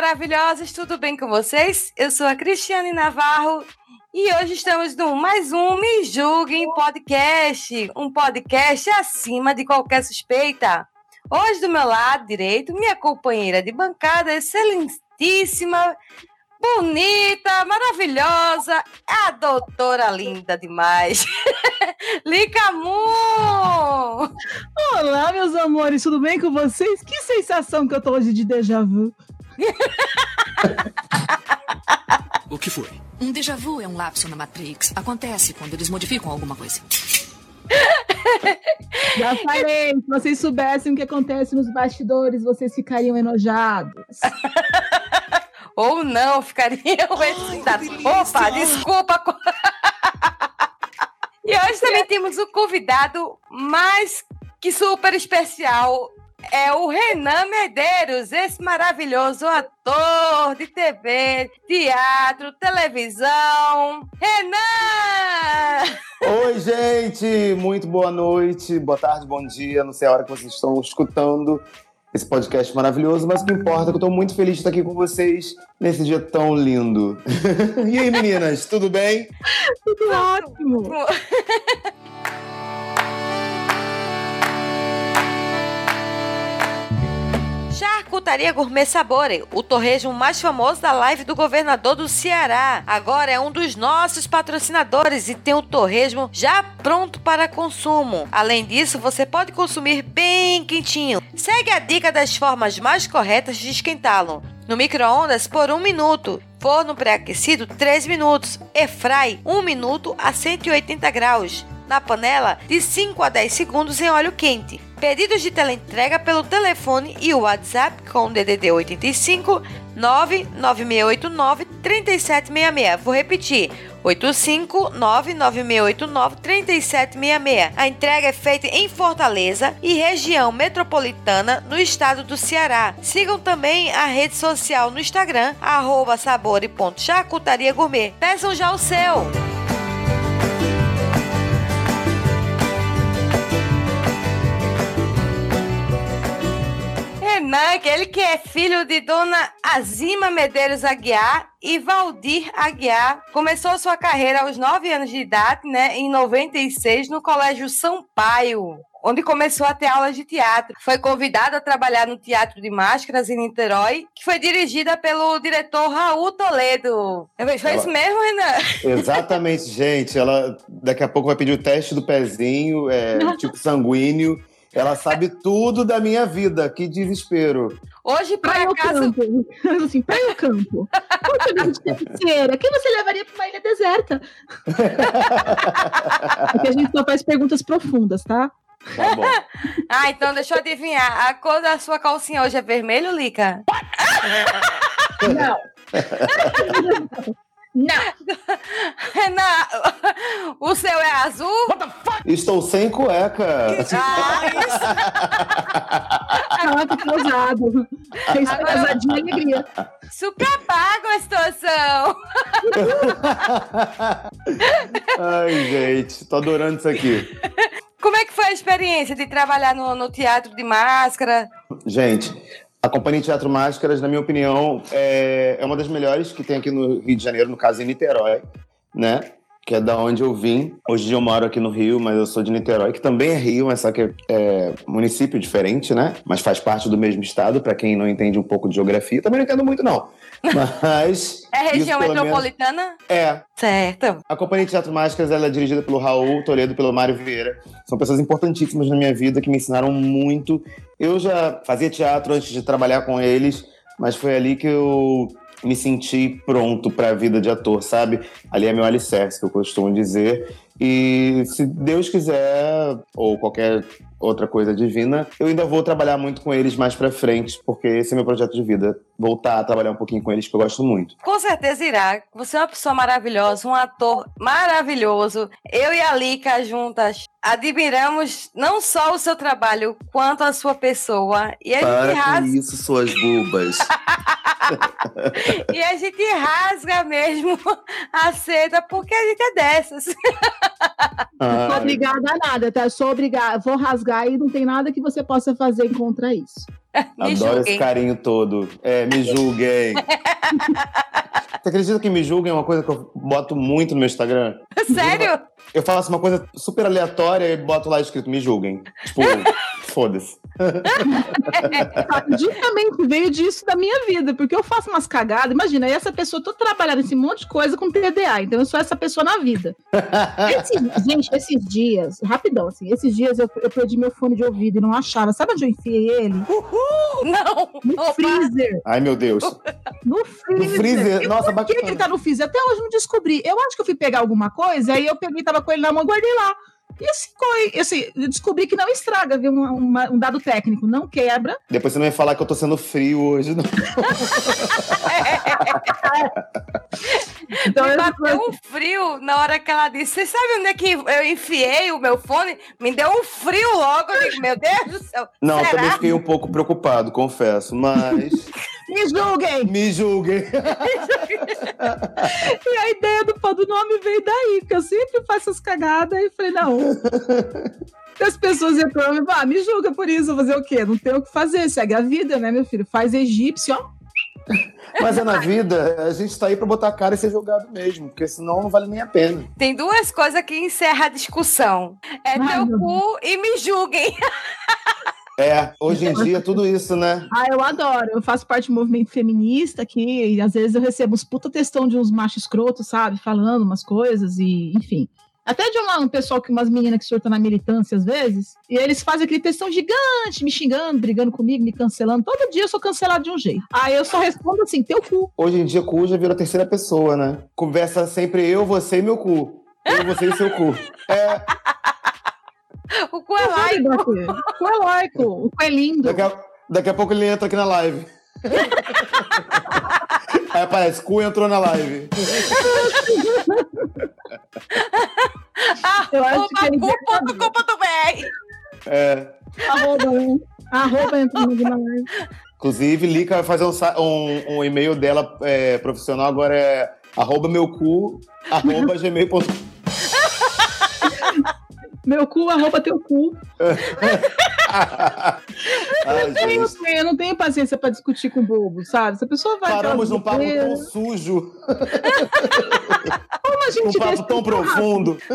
Maravilhosas, tudo bem com vocês? Eu sou a Cristiane Navarro e hoje estamos no mais um Me Julguem Podcast, um podcast acima de qualquer suspeita. Hoje, do meu lado direito, minha companheira de bancada, excelentíssima, bonita, maravilhosa, a doutora linda demais, Lica Moon! Olá, meus amores, tudo bem com vocês? Que sensação que eu tô hoje de déjà vu. O que foi? Um déjà vu é um lapso na Matrix. Acontece quando eles modificam alguma coisa. Já falei, se vocês soubessem o que acontece nos bastidores, vocês ficariam enojados. Ou não, ficariam excitados. Opa, desculpa. e hoje também temos um convidado mais que super especial. É o Renan Medeiros, esse maravilhoso ator de TV, teatro, televisão. Renan! Oi, gente! Muito boa noite, boa tarde, bom dia. Não sei a hora que vocês estão escutando esse podcast maravilhoso, mas o que importa é que eu tô muito feliz de estar aqui com vocês nesse dia tão lindo. e aí, meninas, tudo bem? Tudo ótimo. Charcutaria Gourmet Sabore, o torresmo mais famoso da live do governador do Ceará. Agora é um dos nossos patrocinadores e tem o torresmo já pronto para consumo. Além disso, você pode consumir bem quentinho. Segue a dica das formas mais corretas de esquentá-lo. No micro-ondas por 1 minuto. Forno pré-aquecido 3 minutos. Airfry 1 minuto a 180 graus. Na panela de 5 a 10 segundos em óleo quente. Pedidos de teleentrega pelo telefone e o WhatsApp com DDD 85 99689 3766. Vou repetir. 85 99689 3766. A entrega é feita em Fortaleza e região metropolitana no estado do Ceará. Sigam também a rede social no Instagram, arroba sabore.charcutaria gourmet. Peçam já o seu! Renan, aquele que é filho de Dona Azima Medeiros Aguiar e Valdir Aguiar, começou sua carreira aos 9 anos de idade, né, em 96, no Colégio Sampaio, onde começou a ter aulas de teatro. Foi convidado a trabalhar no Teatro de Máscaras em Niterói, que foi dirigida pelo diretor Raul Toledo. Foi isso mesmo, Renan? Exatamente, gente. Ela daqui a pouco vai pedir o teste do pezinho, é, tipo sanguíneo. Ela sabe tudo da minha vida. Que desespero. Hoje, por Praia ou acaso, campo? Assim, praia ou campo? De terceira, quem você levaria para uma ilha deserta? Porque a gente só faz perguntas profundas, tá? Tá bom. Ah, então deixa eu adivinhar. A cor da sua calcinha hoje é vermelho, Lica? Não. Não. Renan, o seu é azul? Estou sem cueca. Ah, isso. Ah, que pesado. Fez Agora- pesadinha e alegria. Super apaga a situação. Ai, gente, tô adorando isso aqui. Como é que foi a experiência de trabalhar no, no teatro de máscara? Gente, a Companhia Teatro Máscaras, na minha opinião, é, é uma das melhores que tem aqui no Rio de Janeiro, no caso em Niterói, né? Que é da onde eu vim. Hoje eu moro aqui no Rio, mas eu sou de Niterói, que também é Rio, mas só que é, é município diferente, né? Mas faz parte do mesmo estado, para quem não entende um pouco de geografia. Também não entendo muito, não. Mas. É isso, região pelo menos, metropolitana? É, Certo. a Companhia de Teatro Máscaras ela é dirigida pelo Raul Toledo e pelo Mário Vieira. São pessoas importantíssimas na minha vida que me ensinaram muito. Eu já fazia teatro antes de trabalhar com eles, mas foi ali que eu me senti pronto para a vida de ator, sabe? Ali é meu alicerce, que eu costumo dizer. E se Deus quiser, ou qualquer outra coisa divina, eu ainda vou trabalhar muito com eles mais pra frente, porque esse é meu projeto de vida. Voltar a trabalhar um pouquinho com eles, que eu gosto muito. Com certeza irá. Você é uma pessoa maravilhosa, um ator maravilhoso. Eu e a Lika juntas admiramos não só o seu trabalho, quanto a sua pessoa. E a gente Para com rasga, isso, suas bobas. e a gente rasga mesmo a seda, porque a gente é dessas. Não sou obrigada a nada, tá? Eu sou obrigada, vou rasgar e não tem nada que você possa fazer contra isso. Adoro julguem. esse carinho todo. É, me julguem. Você acredita que me julguem é uma coisa que eu boto muito no meu Instagram? Sério? Eu faço uma coisa super aleatória e boto lá escrito me julguem. Tipo, foda-se. Justamente veio disso da minha vida, porque eu faço umas cagadas. Imagina, e essa pessoa, tô trabalhando esse monte de coisa com TDA, então eu sou essa pessoa na vida. Esses- gente, esses dias, rapidão, assim, esses dias eu, eu perdi meu fone de ouvido e não achava. Sabe onde eu enfiei ele? Não! No Opa. freezer. Ai, meu Deus. No freezer. freezer, E nossa, por que, bacana. que ele tá no freezer? Até hoje eu não descobri. Eu acho que eu fui pegar alguma coisa, aí eu peguei, tava com ele na mão e guardei lá. E esse coi, assim, eu descobri que não estraga, viu? Uma- uma- um dado técnico, não quebra. Depois você não vai falar que eu tô sendo frio hoje. Não. Então, Me eu- bateu um frio na hora que ela disse. Você sabe onde é que eu enfiei o meu fone? Me deu um frio logo. Eu digo, meu Deus do céu. Não, será? também fiquei um pouco preocupado, confesso. Mas me julguem! me julguem. E a ideia do, do nome veio daí, porque eu sempre faço essas cagadas e falei, não. As pessoas entram e falam, ah, me julga por isso, vou fazer o quê? Não tem o que fazer, segue a vida, né, meu filho? Faz egípcio, ó. Mas é na vida, a gente tá aí pra botar a cara e ser julgado mesmo, porque senão não vale nem a pena. Tem duas coisas que encerram a discussão. É Ai, teu meu cu e me julguem. É, hoje em dia, tudo isso, né? Ah, eu adoro. Eu faço parte do movimento feminista aqui, e às vezes eu recebo uns puta textão de uns machos escrotos, sabe? Falando umas coisas, e enfim. Até de uma- um pessoal que umas meninas que surtam na militância às vezes, e eles fazem aquele textão gigante, me xingando, brigando comigo, me cancelando. Todo dia eu sou cancelado de um jeito. Aí eu só respondo assim: teu cu. Hoje em dia, cu já virou terceira pessoa, né? Conversa sempre eu, você e meu cu. Eu, você e seu cu. É, O cu é laico. O cu é laico. O cu é lindo. daqui a, daqui a pouco ele entra aqui na live. Aí aparece, cu entrou na live. Ele Cu.com.br É. arroba, né? arroba entrando aqui na live. Inclusive, Lica vai fazer um, um- um e-mail dela é, profissional, agora é arroba meu cu, arroba gmail.com. Meu cu, arroba teu cu. Ai, Eu, tenho, gente. eu não tenho paciência pra discutir com bobo, sabe? Se a pessoa vai. Paramos num papo tão sujo, Como a um gente papo deixa tão profundo.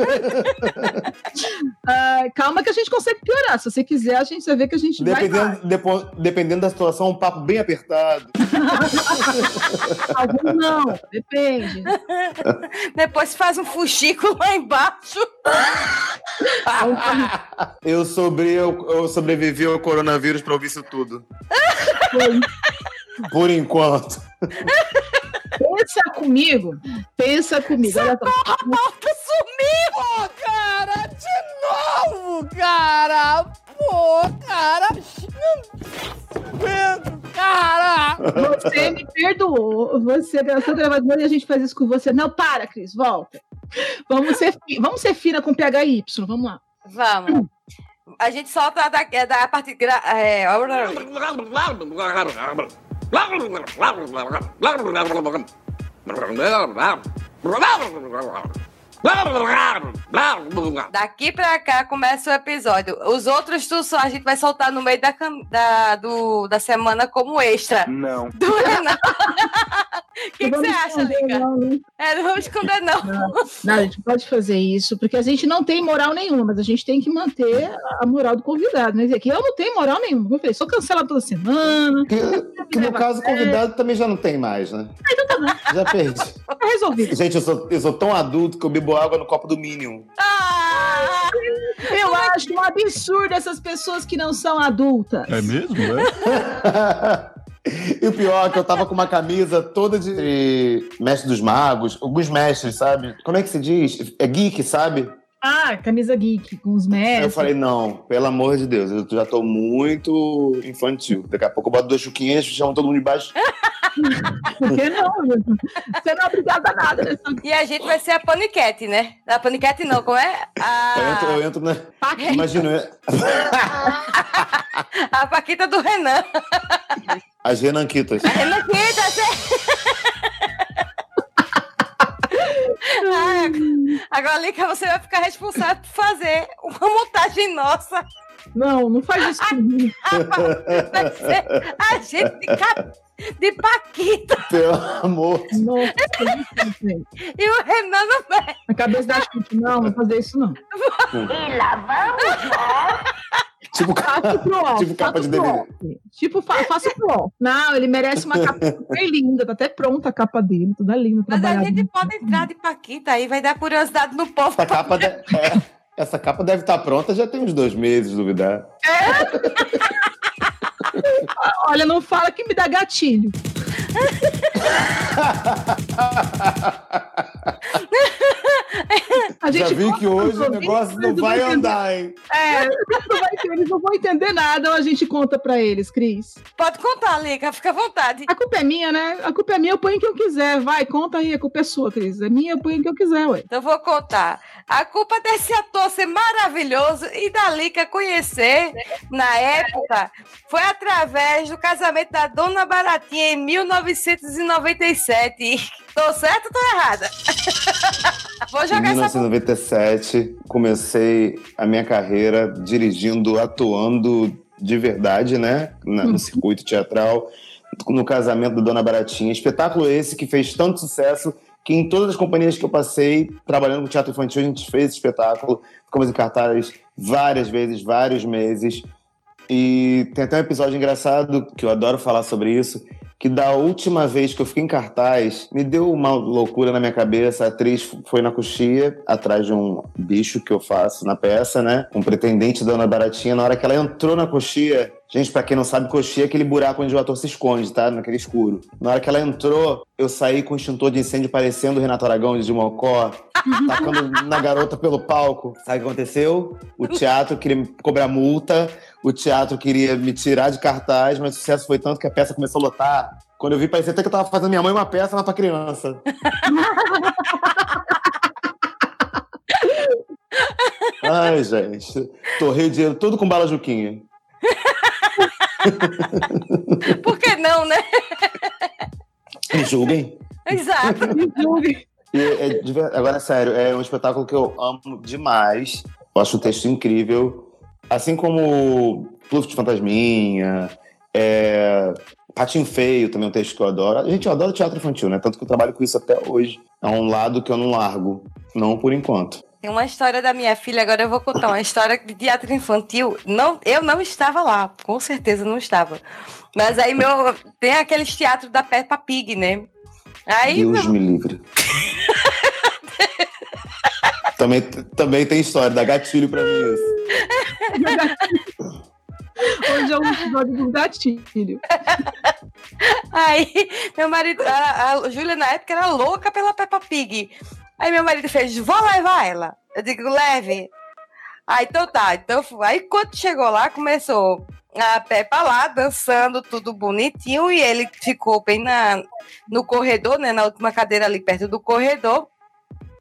Ah, calma que a gente consegue piorar. Se você quiser, a gente vai ver que a gente vai. Dependendo, depo- dependendo da situação, um papo bem apertado. Algum não, depende. Depois faz um fuxico lá embaixo. Eu, sobre, eu, eu sobrevivi ao coronavírus pra ouvir isso tudo. Por enquanto. Pensa comigo. Pensa comigo. Olha só. Porta sumiu! cara, de novo, cara! Pô, cara! Cara! Você me perdoou. Você gravou gravador e a gente faz isso com você. Não, para, Cris, volta. Vamos ser, vamos ser fina com PHY. Vamos lá. Vamos. A gente solta da, é da parte. gra- É, daqui pra cá começa o episódio. Os outros tu só, a gente vai soltar no meio da, da, do, da semana como extra. Não. Do. O que que você acha, Lica? não, né? É, não vamos esconder, não. Não, a gente pode fazer isso, porque a gente não tem moral nenhuma, mas a gente tem que manter a moral do convidado. Né? Aqui eu não tenho moral nenhuma. Eu falei, sou cancelado toda semana. Que, que no caso, o convidado também já não tem mais, né? Já perdi. Tá resolvido. Gente, eu sou, eu sou tão adulto que eu bebo água no copo do Minion. Ah! Eu acho um absurdo essas pessoas que não são adultas. É mesmo, né? E o pior é que eu tava com uma camisa toda de mestre dos magos, alguns mestres, sabe? Como é que se diz? É geek, sabe? Ah, camisa geek, com os Aí mestres. eu falei, não, pelo amor de Deus, eu já tô muito infantil. Daqui a pouco eu boto duas chuquinhas, chamo todo mundo de baixo. Por que não? Você não é obrigada a nada. Né? E a gente vai ser a paniquete, né? A paniquete não, como é? Eu entro, A, eu entro na. Paquita. Imagina, eu- a Paquita do Renan. as Renanquitas. Renan Quita, você... Ah, Agora, Lica, você vai ficar responsável por fazer uma montagem nossa. Não, não faz isso comigo. Vai ser a gente de, Paquita Pelo amor. Nossa, gente. e o Renan no meio. A cabeça da gente, não, não vou fazer isso não. Tipo, Faço pro off. Tipo capa de pro DVD. Tipo, fa faço pro off. Não, ele merece uma capa super linda. Tá até pronta a capa dele. Toda linda, Mas a gente pode entrar de Paquita aí, vai dar curiosidade no povo. essa capa, de- é, essa capa deve estar pronta já tem uns dois meses, duvidar. Olha, não fala que me dá gatilho. A Já vi que hoje o negócio não eles vai vão entender. andar, hein? É, não vai- eles não vão entender nada ou a gente conta pra eles, Cris. Pode contar, Lica, fica à vontade. A culpa é minha, né? A culpa é minha, eu ponho quem eu quiser. Vai, conta aí, a culpa é sua, Cris. É minha, eu ponho quem eu quiser, ué. Então vou contar. A culpa desse ator ser maravilhoso e da Lica conhecer na época foi através do casamento da Dona Baratinha em 1997. Tô certa ou tô errada? vou Em jogar essa 1997, comecei a minha carreira dirigindo, atuando de verdade, né? Na- no circuito teatral, no casamento da Dona Baratinha. Espetáculo esse que fez tanto sucesso que em todas as companhias que eu passei, trabalhando com teatro infantil, a gente fez esse espetáculo. Ficamos em cartaz várias vezes, vários meses. E tem até um episódio engraçado, que eu adoro falar sobre isso, que da última vez que eu fiquei em cartaz, me deu uma loucura na minha cabeça. A atriz foi na coxia, atrás de um bicho que eu faço na peça, né? Um pretendente da Dona Baratinha. Na hora que ela entrou na coxia, gente, pra quem não sabe, coxia é aquele buraco onde o ator se esconde, tá? Naquele escuro. Na hora que ela entrou, eu saí com um extintor de incêndio parecendo o Renato Aragão de Mocó, tacando na garota pelo palco. Sabe o que aconteceu? O teatro queria me cobrar multa, o teatro queria me tirar de cartaz, mas o sucesso foi tanto que a peça começou a lotar. Quando eu vi, parecia até que eu tava fazendo minha mãe uma peça lá pra criança. Ai, gente. Torrei o dinheiro todo com bala Juquinha. Por que não, né? Me julguem. Exato. Me julgue. E é ver- agora, sério, é um espetáculo que eu amo demais. Eu acho o texto incrível. Assim como Pluft de Fantasminha, é... Patinho Feio também é um texto que eu adoro. Gente adora teatro infantil, né? Tanto que eu trabalho com isso até hoje. É um lado que eu não largo. Não por enquanto. Tem uma história da minha filha, agora eu vou contar uma história de teatro infantil. Não, eu não estava lá, com certeza não estava. Mas aí meu tem aqueles teatros da Peppa Pig, né? Aí Deus meu, me livre. também, também tem história, dá gatilho pra mim isso. Hoje é um episódio do gatilho. aí meu marido, a, a Júlia na época era louca pela Peppa Pig. Aí meu marido fez, vou levar ela. Eu digo, leve. Aí então tá, então aí quando chegou lá, começou a Peppa lá, dançando, tudo bonitinho, e ele ficou bem na, no corredor, né, na última cadeira ali perto do corredor.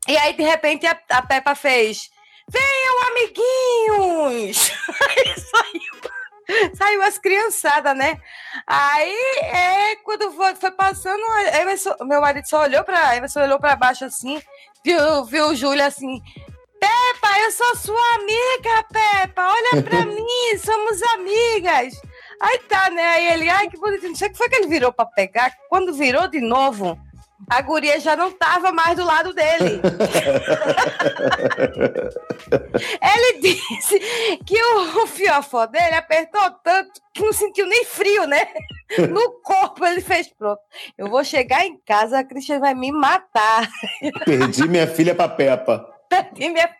E aí, de repente, a, a Peppa fez, venham, amiguinhos! Aí saiu, saiu as criançadas, né? Aí, é, quando foi, foi passando, Emerson- meu marido só olhou pra, Emerson olhou pra baixo assim, viu, viu o Júlio assim, Peppa, eu sou sua amiga, Peppa, olha pra mim, somos amigas. Aí tá, né? Aí ele, ai, que bonitinho. Não sei o que foi que ele virou pra pegar. Quando virou de novo, a guria já não tava mais do lado dele. ele disse que o, o fiofó dele apertou tanto que não sentiu nem frio, né? No corpo ele fez pronto. Eu vou chegar em casa, a Cristian vai me matar. Perdi minha filha pra Peppa. E minha-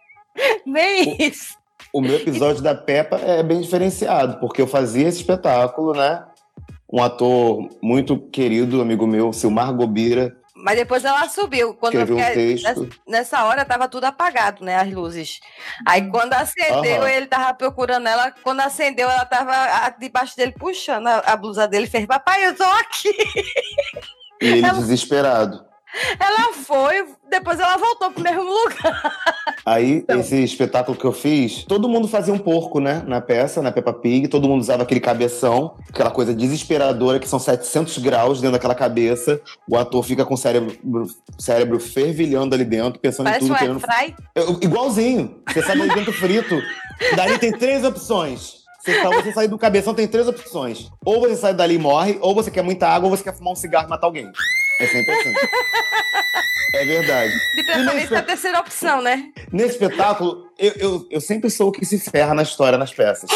Nem isso. O meu episódio da Peppa é bem diferenciado, porque eu fazia esse espetáculo, né? Um ator muito querido, amigo meu, Silmar Gobira, Mas depois ela subiu. Quando Escrevi um porque texto. nessa, hora tava tudo apagado, né? As luzes. Aí quando acendeu, Aham. ele tava procurando ela. Quando acendeu, ela tava debaixo dele puxando a, a blusa dele. Fez, papai, eu tô aqui. E ele Ela- desesperado. Ela foi, depois ela voltou pro mesmo lugar. Aí, Então. esse espetáculo que eu fiz, todo mundo fazia um porco, né? Na peça, na Peppa Pig. Todo mundo usava aquele cabeção, aquela coisa desesperadora, que são 700 graus dentro daquela cabeça. O ator fica com o cérebro, cérebro fervilhando ali dentro, pensando Parece em um tudo. querendo... airfry. Eu- Igualzinho. Você sai ali dentro frito. Dali tem três opções. Você, pra você sair do cabeção, tem três opções. Ou você sai dali e morre, ou você quer muita água, ou você quer fumar um cigarro e matar alguém. É sempre assim. É verdade. De preferência a terceira opção, né? Nesse espetáculo, eu, eu, eu sempre sou o que se ferra na história, nas peças.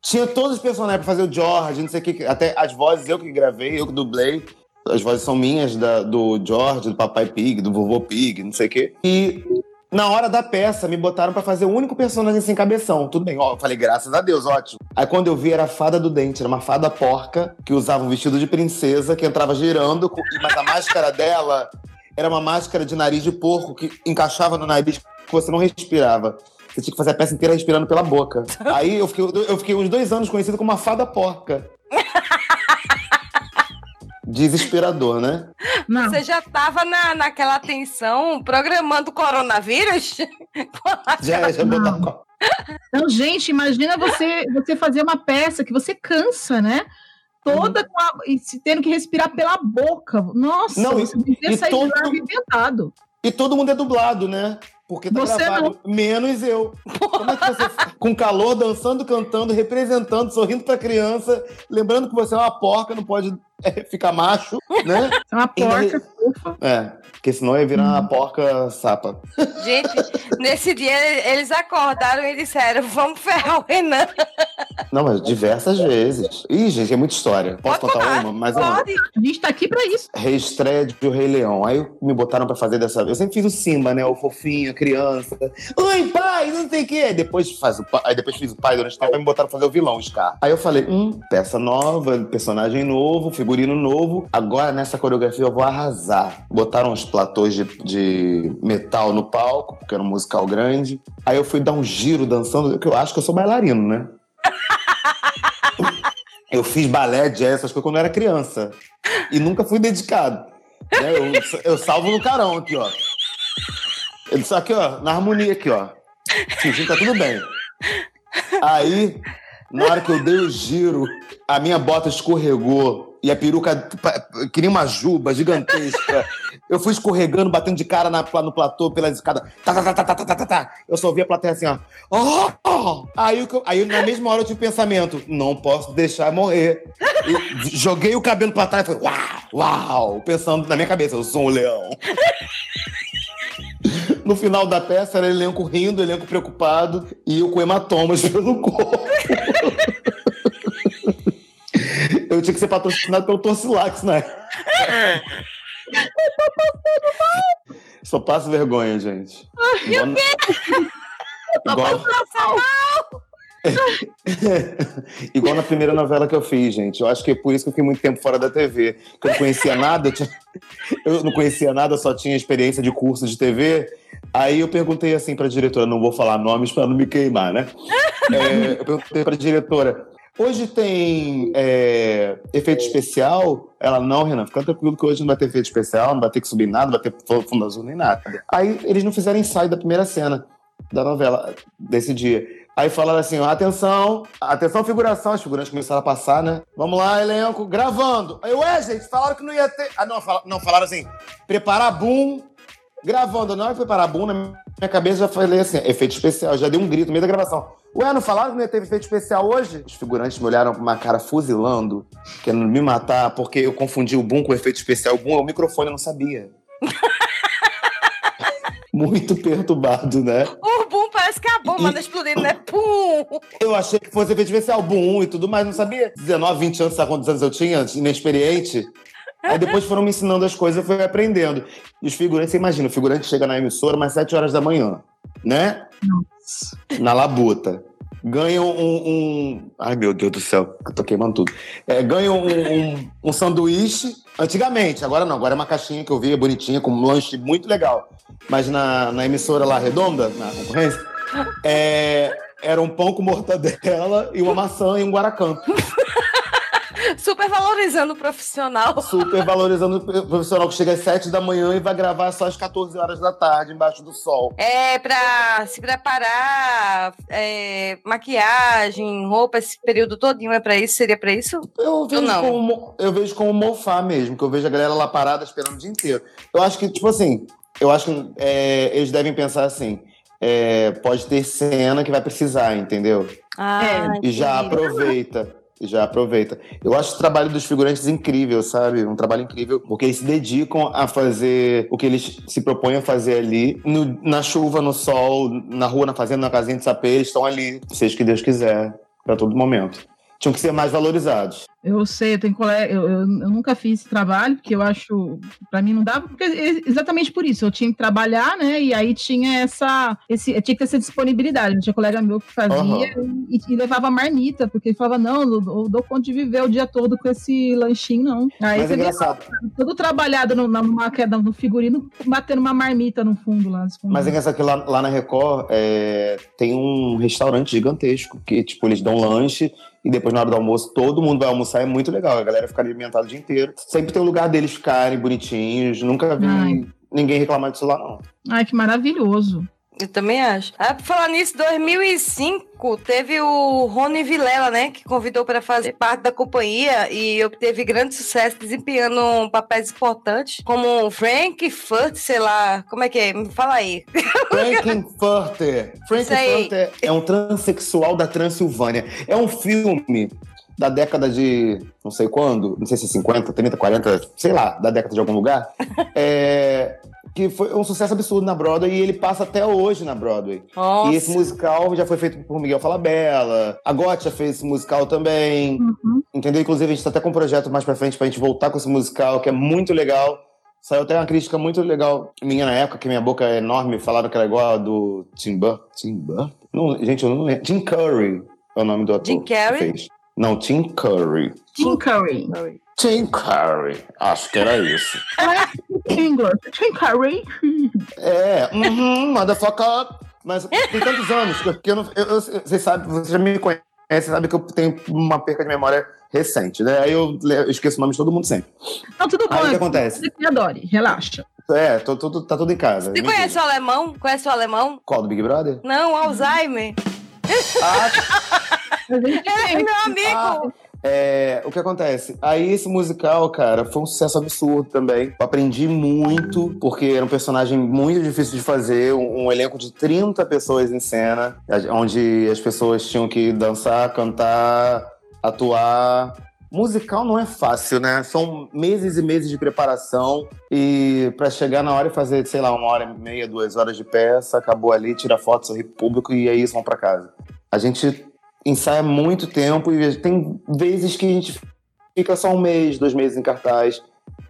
Tinha todos os personagens pra fazer o George, não sei o que. Até as vozes eu que gravei, eu que dublei. As vozes são minhas, da- do George, do Papai Pig, do Vovô Pig, não sei o quê. E na hora da peça, me botaram pra fazer o único personagem sem cabeção. Tudo bem, ó, eu falei, graças a Deus, ótimo. Aí quando eu vi, era a fada do dente, era uma fada porca, que usava um vestido de princesa, que entrava girando, mas a máscara dela era uma máscara de nariz de porco que encaixava no nariz que você não respirava. Você tinha que fazer a peça inteira respirando pela boca. Aí eu fiquei, eu fiquei uns dois anos conhecido como uma fada porca. Desesperador, né? Não, Você já tava na, naquela tensão programando o coronavírus? Já, já botava- Então, gente, imagina você, você fazer uma peça que você cansa, né? Toda com a- e se tendo que respirar pela boca. Nossa, Não, você devia e sair de todo- lá arrebentado. E todo mundo é dublado, né? Porque tá Você gravado. Menos eu. Como é que você. Com calor, dançando, cantando, representando, sorrindo pra criança, lembrando que você é uma porca, não pode é, ficar macho, né? É uma porca. É, porque senão ia virar uma porca sapa. Gente, nesse dia eles acordaram e disseram: vamos ferrar o Renan. Não, mas diversas vezes. Ih, gente, é muita história. Posso Pode contar uma? Mais uma? Pode. A gente tá aqui pra isso. reestreia de O Rei Leão. Aí me botaram pra fazer dessa vez. Eu sempre fiz o Simba, né? O fofinho, a criança. Oi, pai, não sei o quê. Aí depois, faz o pai, aí depois fiz o pai durante o tempo, aí me botaram pra fazer o vilão, o Scar. Aí eu falei, hum, peça nova, personagem novo, figurino novo. Agora nessa coreografia eu vou arrasar. Botaram uns platôs de, de metal no palco, porque era um musical grande. Aí eu fui dar um giro dançando, que eu acho que eu sou bailarino, né? Eu fiz balé, jazz, essas coisas quando eu era criança. E nunca fui dedicado. né? Eu, eu salvo no carão aqui, ó. Eu disse aqui, ó, na harmonia aqui, ó. Fingindo tá tudo bem. Aí, na hora que eu dei o giro, a minha bota escorregou e a peruca pa- que nem uma juba gigantesca. Eu fui escorregando, batendo de cara na, no platô pelas escadas. Tá, tá, tá, tá, tá, tá, tá, tá. Eu só ouvi a plateia assim, ó. Oh, oh. Aí, o aí, na mesma hora, eu tive pensamento: não posso deixar morrer. Joguei o cabelo pra trás e falei, uau, uau, pensando na minha cabeça, eu sou um leão. No final da peça era elenco rindo, elenco preocupado e eu com hematomas pelo corpo. Eu tinha que ser patrocinado pelo Torcilax, né? Só passo vergonha, gente. Igual na- Igual... Igual na primeira novela que eu fiz, gente. Eu acho que é por isso que eu fiquei muito tempo fora da TV. Que eu não conhecia nada, eu, tinha- eu não conhecia nada, só tinha experiência de curso de TV. Aí eu perguntei assim pra diretora, não vou falar nomes pra não me queimar, né? É, eu perguntei pra diretora, hoje tem é, efeito especial? Ela, não, Renan, fica tranquilo que hoje não vai ter efeito especial, não vai ter que subir nada, não vai ter fundo azul nem nada. Aí eles não fizeram ensaio da primeira cena da novela, desse dia. Aí falaram assim, atenção, atenção figuração, as figurantes começaram a passar, né? Vamos lá, elenco, gravando. Aí, ué, gente, falaram que não ia ter... Ah, não, fala- não falaram assim, preparar boom, gravando. Na hora que preparar boom, na minha cabeça já falei assim, efeito especial, já dei um grito no meio da gravação. Ué, não falaram que não ia ter efeito especial hoje? Os figurantes me olharam com uma cara fuzilando, querendo me matar, porque eu confundi o boom com o efeito especial. O boom é o microfone, eu não sabia. Muito perturbado, né? O boom parece que é a bomba anda explodindo, né? Pum! Eu achei que fosse efeito especial, boom e tudo mais, não sabia. 19, 20 anos, sabe quantos anos eu tinha? Inexperiente. Aí depois foram me ensinando as coisas, eu fui aprendendo. E os figurantes, você imagina, o figurante chega na emissora umas 7 horas da manhã, né? Na labuta. ganham um, um- Ai, meu Deus do céu, eu tô queimando tudo. É, ganham um, um, um sanduíche. Antigamente, agora não, agora é uma caixinha que eu vi, é bonitinha, com um lanche muito legal. Mas na, na emissora lá redonda, na concorrência, é, era um pão com mortadela e uma maçã e um guaracampo. Super valorizando o profissional. Super valorizando o profissional que chega às 7 da manhã e vai gravar só às 14 horas da tarde, embaixo do sol. É pra se preparar, é, maquiagem, roupa, esse período todinho é pra isso? Seria pra isso? Eu vejo, não? como, eu vejo como mofar mesmo, que eu vejo a galera lá parada esperando o dia inteiro. Eu acho que, tipo assim, eu acho que é, eles devem pensar assim: é, pode ter cena que vai precisar, entendeu? Ah, E já aproveita. Já aproveita. Eu acho o trabalho dos figurantes incrível, sabe? Um trabalho incrível, porque eles se dedicam a fazer o que eles se propõem a fazer ali. No- na chuva, no sol, na rua, na fazenda, na casinha de sapê, eles estão ali, seja o que Deus quiser, para todo momento. Tinham que ser mais valorizados. Eu sei, eu tenho colega, eu, eu, eu nunca fiz esse trabalho, porque eu acho, pra mim não dava, porque é exatamente por isso, eu tinha que trabalhar, né, e aí tinha essa, esse, tinha que ter essa disponibilidade, tinha colega meu que fazia e, e levava marmita, porque ele falava, não, eu dou, eu dou conta de viver o dia todo com esse lanchinho, não. Aí Mas você é vê engraçado. todo trabalhado no, na, numa queda no figurino, batendo uma marmita no fundo lá. escondido. Mas é engraçado que lá, lá na Record é, tem um restaurante gigantesco que, tipo, eles dão lanche e depois, na hora do almoço, todo mundo vai almoçar. É muito legal. A galera fica alimentada o dia inteiro. Sempre tem um lugar deles ficarem bonitinhos. Nunca vi Ai. ninguém reclamar disso lá, não. Ai, que maravilhoso. Eu também acho. Ah, por falar nisso, 2005 teve o Rony Vilela, né? Que convidou para fazer parte da companhia e obteve grande sucesso, desempenhando papéis importantes, como Frank Furt, sei lá. Como é que é? Me fala aí. Frankenfurter. Frankenfurter é um transexual da Transilvânia. É um filme da década de não sei quando, não sei se é 50, 30, 40, sei lá, da década de algum lugar. É, que foi um sucesso absurdo na Broadway e ele passa até hoje na Broadway. Nossa. E esse musical já foi feito por Miguel Falabella. A Gotcha fez esse musical também. Uhum. Entendeu? Inclusive, a gente tá até com um projeto mais pra frente pra gente voltar com esse musical, que é muito legal. Saiu até uma crítica muito legal minha na época, que minha boca é enorme, falaram que ela é igual a do Tim Burton. Tim Burton? Não, gente, eu não lembro. Tim Curry é o nome do ator. Jim Carrey? Não, Tim Curry. Tim Curry. Tim Curry. Acho que era isso. English. Tim Curry. É, uhum, motherfucker. Mas tem tantos anos que eu, que eu não. eu- eu- você sabe, você já me conhece, você sabe que eu tenho uma perca de memória recente, né? Aí eu, eu esqueço o nome de todo mundo sempre. Não, tudo bom. Aí o que acontece? Você que adore, relaxa. É, tô, tô- tá tudo em casa. Você Mentira. conhece o alemão? Conhece o alemão? Qual, do Big Brother? Não, Alzheimer. Ah, É meu amigo. É, o que acontece? Aí esse musical, cara, foi um sucesso absurdo também. Eu aprendi muito, porque era um personagem muito difícil de fazer, um, um elenco de 30 pessoas em cena, onde as pessoas tinham que dançar, cantar, atuar. Musical não é fácil, né? São meses e meses de preparação e pra chegar na hora e fazer, sei lá, uma hora e meia, duas horas de peça, acabou ali, tira foto, sorri pro público e é isso, vão pra casa. A gente ensaia muito tempo e tem vezes que a gente fica só um mês, dois meses em cartaz,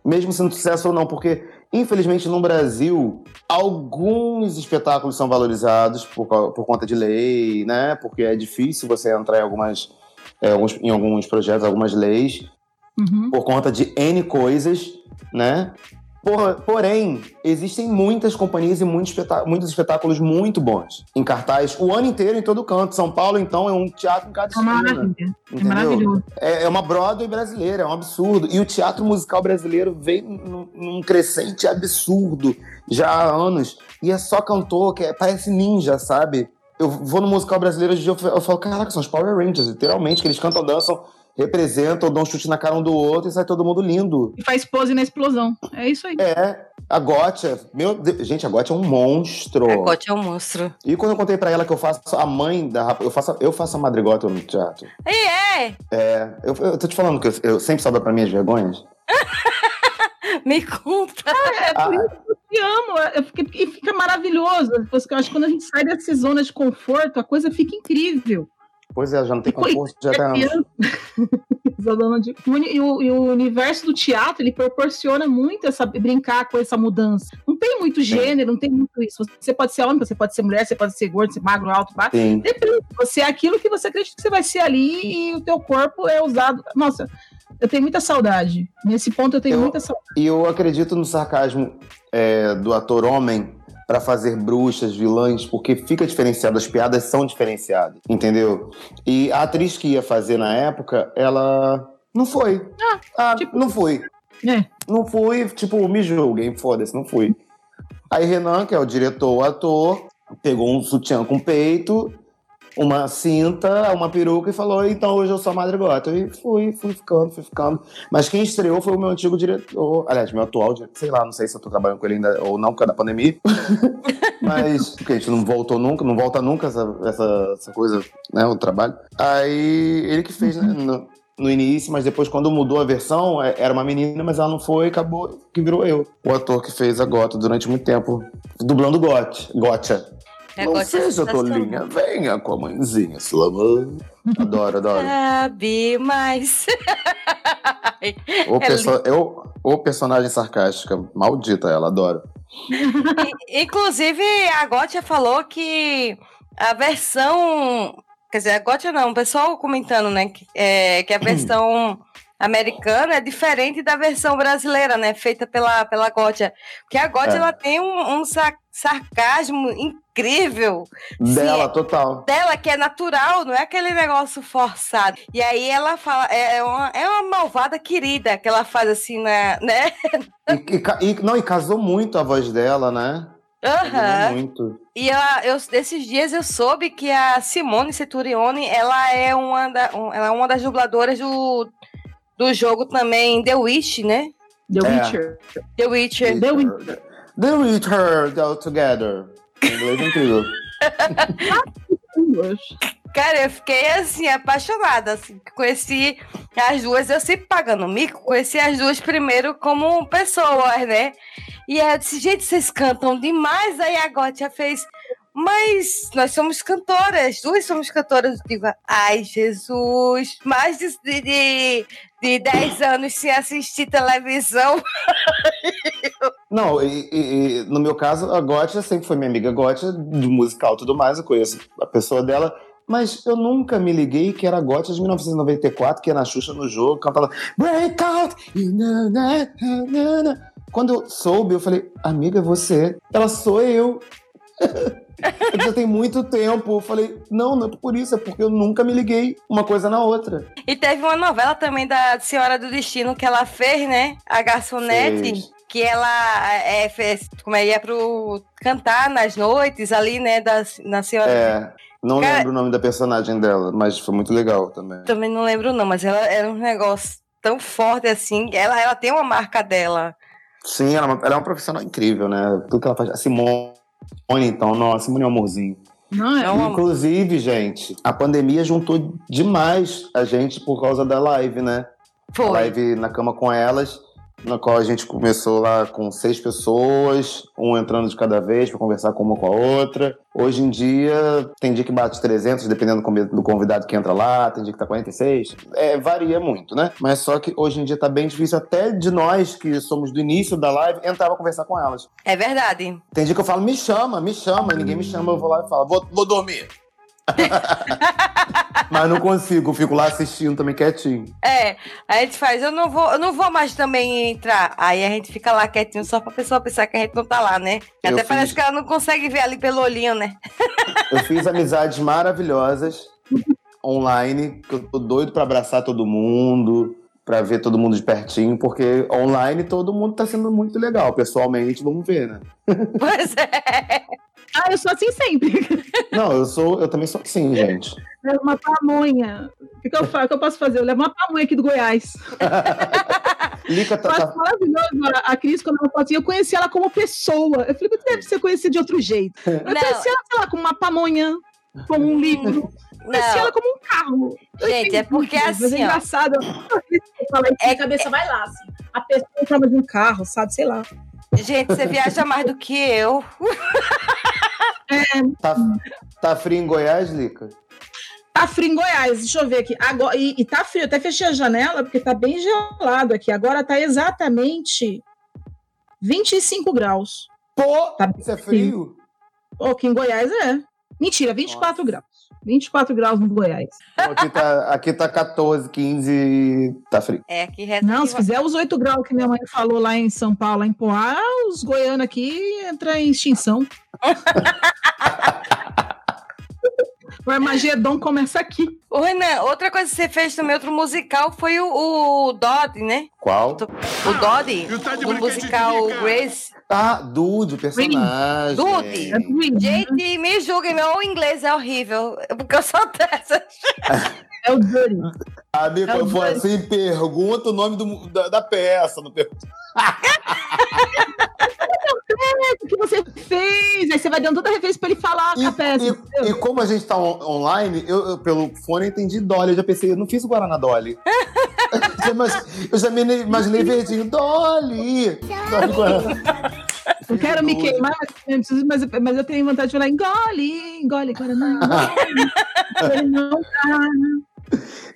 mesmo sendo sucesso ou não, porque infelizmente no Brasil alguns espetáculos são valorizados por, por conta de lei, né? Porque é difícil você entrar em algumas é, alguns- em alguns projetos, algumas leis Uhum. por conta de N coisas, né? Por- porém, existem muitas companhias e muitos, espetá- muitos espetáculos muito bons em cartaz o ano inteiro em todo canto. São Paulo, então, é um teatro em cada É esquina. maravilha. É maravilhoso. É, é uma Broadway brasileira, é um absurdo. E o teatro musical brasileiro vem num, num crescente absurdo já há anos. E é só cantor, que é- parece ninja, sabe? Eu vou no musical brasileiro hoje dia, eu falo- eu falo, caraca, são os Power Rangers, literalmente, que eles cantam, dançam, representam, dão um chute na cara um do outro e sai todo mundo lindo. E faz pose na explosão. É isso aí. É, a Gotcha, meu Deus, gente, a Gotcha é um monstro. A Cote é um monstro. E quando eu contei pra ela que eu faço a mãe da eu faço, eu faço a madrigota no teatro. E é! É, eu, eu tô te falando que eu, eu sempre sobra pra minhas vergonhas. Me conta. É por isso que eu te amo. Eu fiquei- E fica maravilhoso. Eu acho que quando a gente sai dessa zona de conforto, a coisa fica incrível. Pois é, já não tem conforto, já tá de- o uni- E o, e o universo do teatro, ele proporciona muito essa brincar com essa mudança. Não tem muito gênero, não tem muito isso. Você pode ser homem, você pode ser mulher, você pode ser gordo, ser magro, alto, baixo. Sim. Depende. Você é aquilo que você acredita que você vai ser ali e o teu corpo é usado. Nossa, eu tenho muita saudade. Nesse ponto eu tenho Eu- muita saudade. E eu acredito no sarcasmo é, do ator homem pra fazer bruxas, vilãs, porque fica diferenciado, as piadas são diferenciadas, entendeu? E a atriz que ia fazer na época, ela não foi. Ah, tipo- não foi. É. Não fui, tipo, me julguem, foda-se, não fui. Aí Renan, que é o diretor, o ator, pegou um sutiã com peito, uma cinta, uma peruca e falou: então hoje eu sou a Madrigota. E fui, fui ficando, fui ficando. Mas quem estreou foi o meu antigo diretor, aliás, meu atual diretor, sei lá, não sei se eu tô trabalhando com ele ainda ou não, por causa da pandemia. Mas, porque a gente não voltou nunca, não volta nunca essa, essa, essa coisa, né, o trabalho. Aí ele que fez, né, no, no início, mas depois quando mudou a versão, é- era uma menina, mas ela não foi, acabou que virou eu. O ator que fez a Gota durante muito tempo, dublando Got, Gotcha. É, não é seja tolinha, venha com a mãezinha, sua mãe. Adoro, adoro. Sabe mais. O, É perso eu, personagem sarcástica, maldita ela, adoro. Inclusive, a Gotcha falou que a versão. Quer dizer, a Gotcha não, o pessoal comentando, né? Que, é, que a versão americana é diferente da versão brasileira, né? Feita pela, pela Gotcha. Porque a Gotcha É. ela tem um, um sa- sarcasmo incrível Dela, Sim. total. dela que é natural, não é aquele negócio forçado. E aí ela fala, é é uma, é uma malvada querida que ela faz assim, na, né? E, e não, e casou muito a voz dela, né? Aham. Muito. E ela, eu, esses dias eu soube que a Simone Seturione, ela é uma, da, um- ela é uma das dubladoras do, do jogo também The Witch, né? The É. Witcher. The Witcher. The Witcher. The Witcher, All Together. Em inglês é incrível. Cara, eu fiquei assim, apaixonada. Assim, conheci as duas, eu sempre pagando mico, conheci as duas primeiro como pessoas, né? E aí eu disse, gente, vocês cantam demais. Aí a Gotia fez, mas nós somos cantoras, duas somos cantoras. Eu digo, ai, Jesus, mais de, de, de 10 anos sem assistir televisão. Não, e, e- e no meu caso, a Gotcha sempre foi minha amiga Gotcha, de musical e tudo mais, eu conheço a pessoa dela, mas eu nunca me liguei que era a Gotcha de 1994, que é na Xuxa no jogo, cantava Break Out! you know, na, na, na, na." Quando eu soube, eu falei, amiga, é você. Ela sou eu. Eu já tem muito tempo. Eu falei, não, não é por isso, é porque eu nunca me liguei uma coisa na outra. E teve uma novela também da Senhora do Destino que ela fez, né? A garçonete. Fez. Que ela é, fez, como é, ia pro cantar nas noites ali, né? Da, na Senhora. É, não Cara- lembro o nome da personagem dela, mas foi muito legal também. Também não lembro, não, mas ela era um negócio tão forte assim. Ela, ela tem uma marca dela. Sim, ela, é ela é uma profissional incrível, né? Tudo que ela faz. A Simone, então, nossa, Simone é amorzinho. Não, é uma- Inclusive, gente, a pandemia juntou demais a gente por causa da live, né? A Foi. live na cama com elas, na qual a gente começou lá com seis pessoas, um entrando de cada vez para conversar com uma com a outra. Hoje em dia, tem dia que bate 300, dependendo do convi- do convidado que entra lá, tem dia que tá 46. É, varia muito, né? Mas só que hoje em dia tá bem difícil até de nós, que somos do início da live, entrar pra conversar com elas. É verdade. Tem dia que eu falo, me chama, me chama, e ninguém me chama, eu vou lá e falo, vou, vou dormir. Mas não consigo, fico lá assistindo também quietinho. É, a gente faz, eu não vou, eu não vou mais também entrar. Aí a gente fica lá quietinho só pra pessoa pensar que a gente não tá lá, né? Eu Até parece fiz. que ela não consegue ver ali pelo olhinho, né? Eu fiz amizades maravilhosas online, que eu tô doido pra abraçar todo mundo, pra ver todo mundo de pertinho, porque online todo mundo tá sendo muito legal. Pessoalmente, vamos ver, né? Pois é. Ah, eu sou assim sempre. Não, eu sou, eu também sou assim, gente. Levo uma pamonha. O que, que eu faço? O que eu posso fazer? Eu levo uma pamonha aqui do Goiás. Lica Eu tá, tá- maravilhoso a- a Cris, quando ela falou assim, eu conheci ela como pessoa. Eu falei, mas deve ser conhecer de outro jeito. Eu Não. conheci ela, sei lá, como uma pamonha, como um livro. Eu conheci Não. ela como um carro. Eu Gente, é porque Mas assim, é ó. engraçado. Eu falei, É- a cabeça vai lá, assim. A pessoa em forma de um carro, sabe? Sei lá. Gente, você viaja mais do que eu. tá, tá frio em Goiás, Lica? Tá frio em Goiás, deixa eu ver aqui. Agora, e, e tá frio, até fechei a janela, porque tá bem gelado aqui. Agora tá exatamente 25 graus. Pô, Tá isso é frio? Pô, aqui em Goiás é. Mentira, 24 graus. 24 graus no Goiás. Aqui, tá, aqui tá 14, 15, tá frio. É, que resta Não, se fizer os 8 graus que minha mãe falou lá em São Paulo, lá em Poá, os goianos aqui entram em extinção. o Armagedon começa aqui. Ô, Renan, outra coisa que você fez também, outro musical, foi o, o né? Qual? O Dodie, do musical Grace. Ah, Dude, o personagem. Dude. Gente, me julguem, meu inglês é horrível, porque eu sou dessa. É o Dori. Amigo, É Dude. assim, pergunta o nome do- da, da peça. Não pergunta. O que você fez? Aí você vai dando toda a referência pra ele falar com a peça. E, e como a gente tá on- online, eu, eu, pelo fone entendi Dolly. Eu já pensei, eu não fiz o Guaraná Dolly. Eu já me imaginei verdinho. Dolly! Dolly Guaraná. Eu quero me queimar, mas mas, eu- tenho vontade de falar engole, engole, agora não.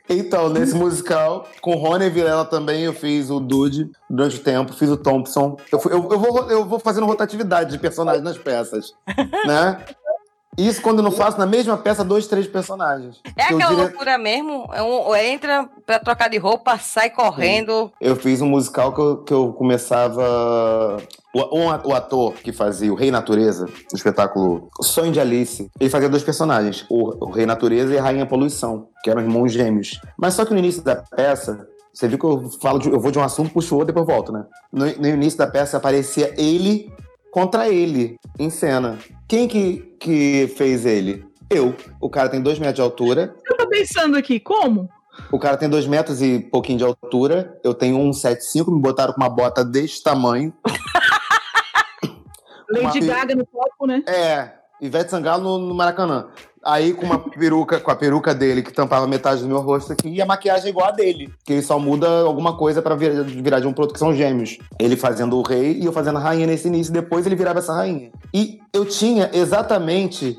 Então, nesse musical, com Rony Vilela também, eu fiz o Dude durante o tempo, fiz o Thompson. Eu, fui- eu, eu vou, eu vou fazendo rotatividade de personagens nas peças, né? Isso quando eu não faço na mesma peça dois, três personagens. É aquela diria- loucura mesmo. é um- entra pra trocar de roupa, sai correndo. Eu fiz um musical que eu, que eu começava. O, ator que fazia o Rei Natureza, no espetáculo Sonho de Alice, ele fazia dois personagens, o, Rei Natureza e a Rainha Poluição, que eram irmãos gêmeos. Mas só que no início da peça, você viu que eu falo de- eu vou de um assunto, puxo o outro, depois eu volto, né? No, no início da peça aparecia ele contra ele, em cena. Quem que, que fez ele? Eu. O cara tem dois metros de altura, Eu tô pensando aqui, como? o cara tem dois metros e pouquinho de altura. Eu tenho 1,75. Me botaram com uma bota desse tamanho. Lady Uma- Gaga no copo, né? É, Ivete Sangalo no, no Maracanã. Aí com uma peruca, com a peruca dele que tampava metade do meu rosto aqui, e a maquiagem é igual a dele. Que ele só muda alguma coisa pra virar, virar de um pro outro, que são gêmeos. Ele fazendo o rei e eu fazendo a rainha nesse início, depois ele virava essa rainha. E eu tinha exatamente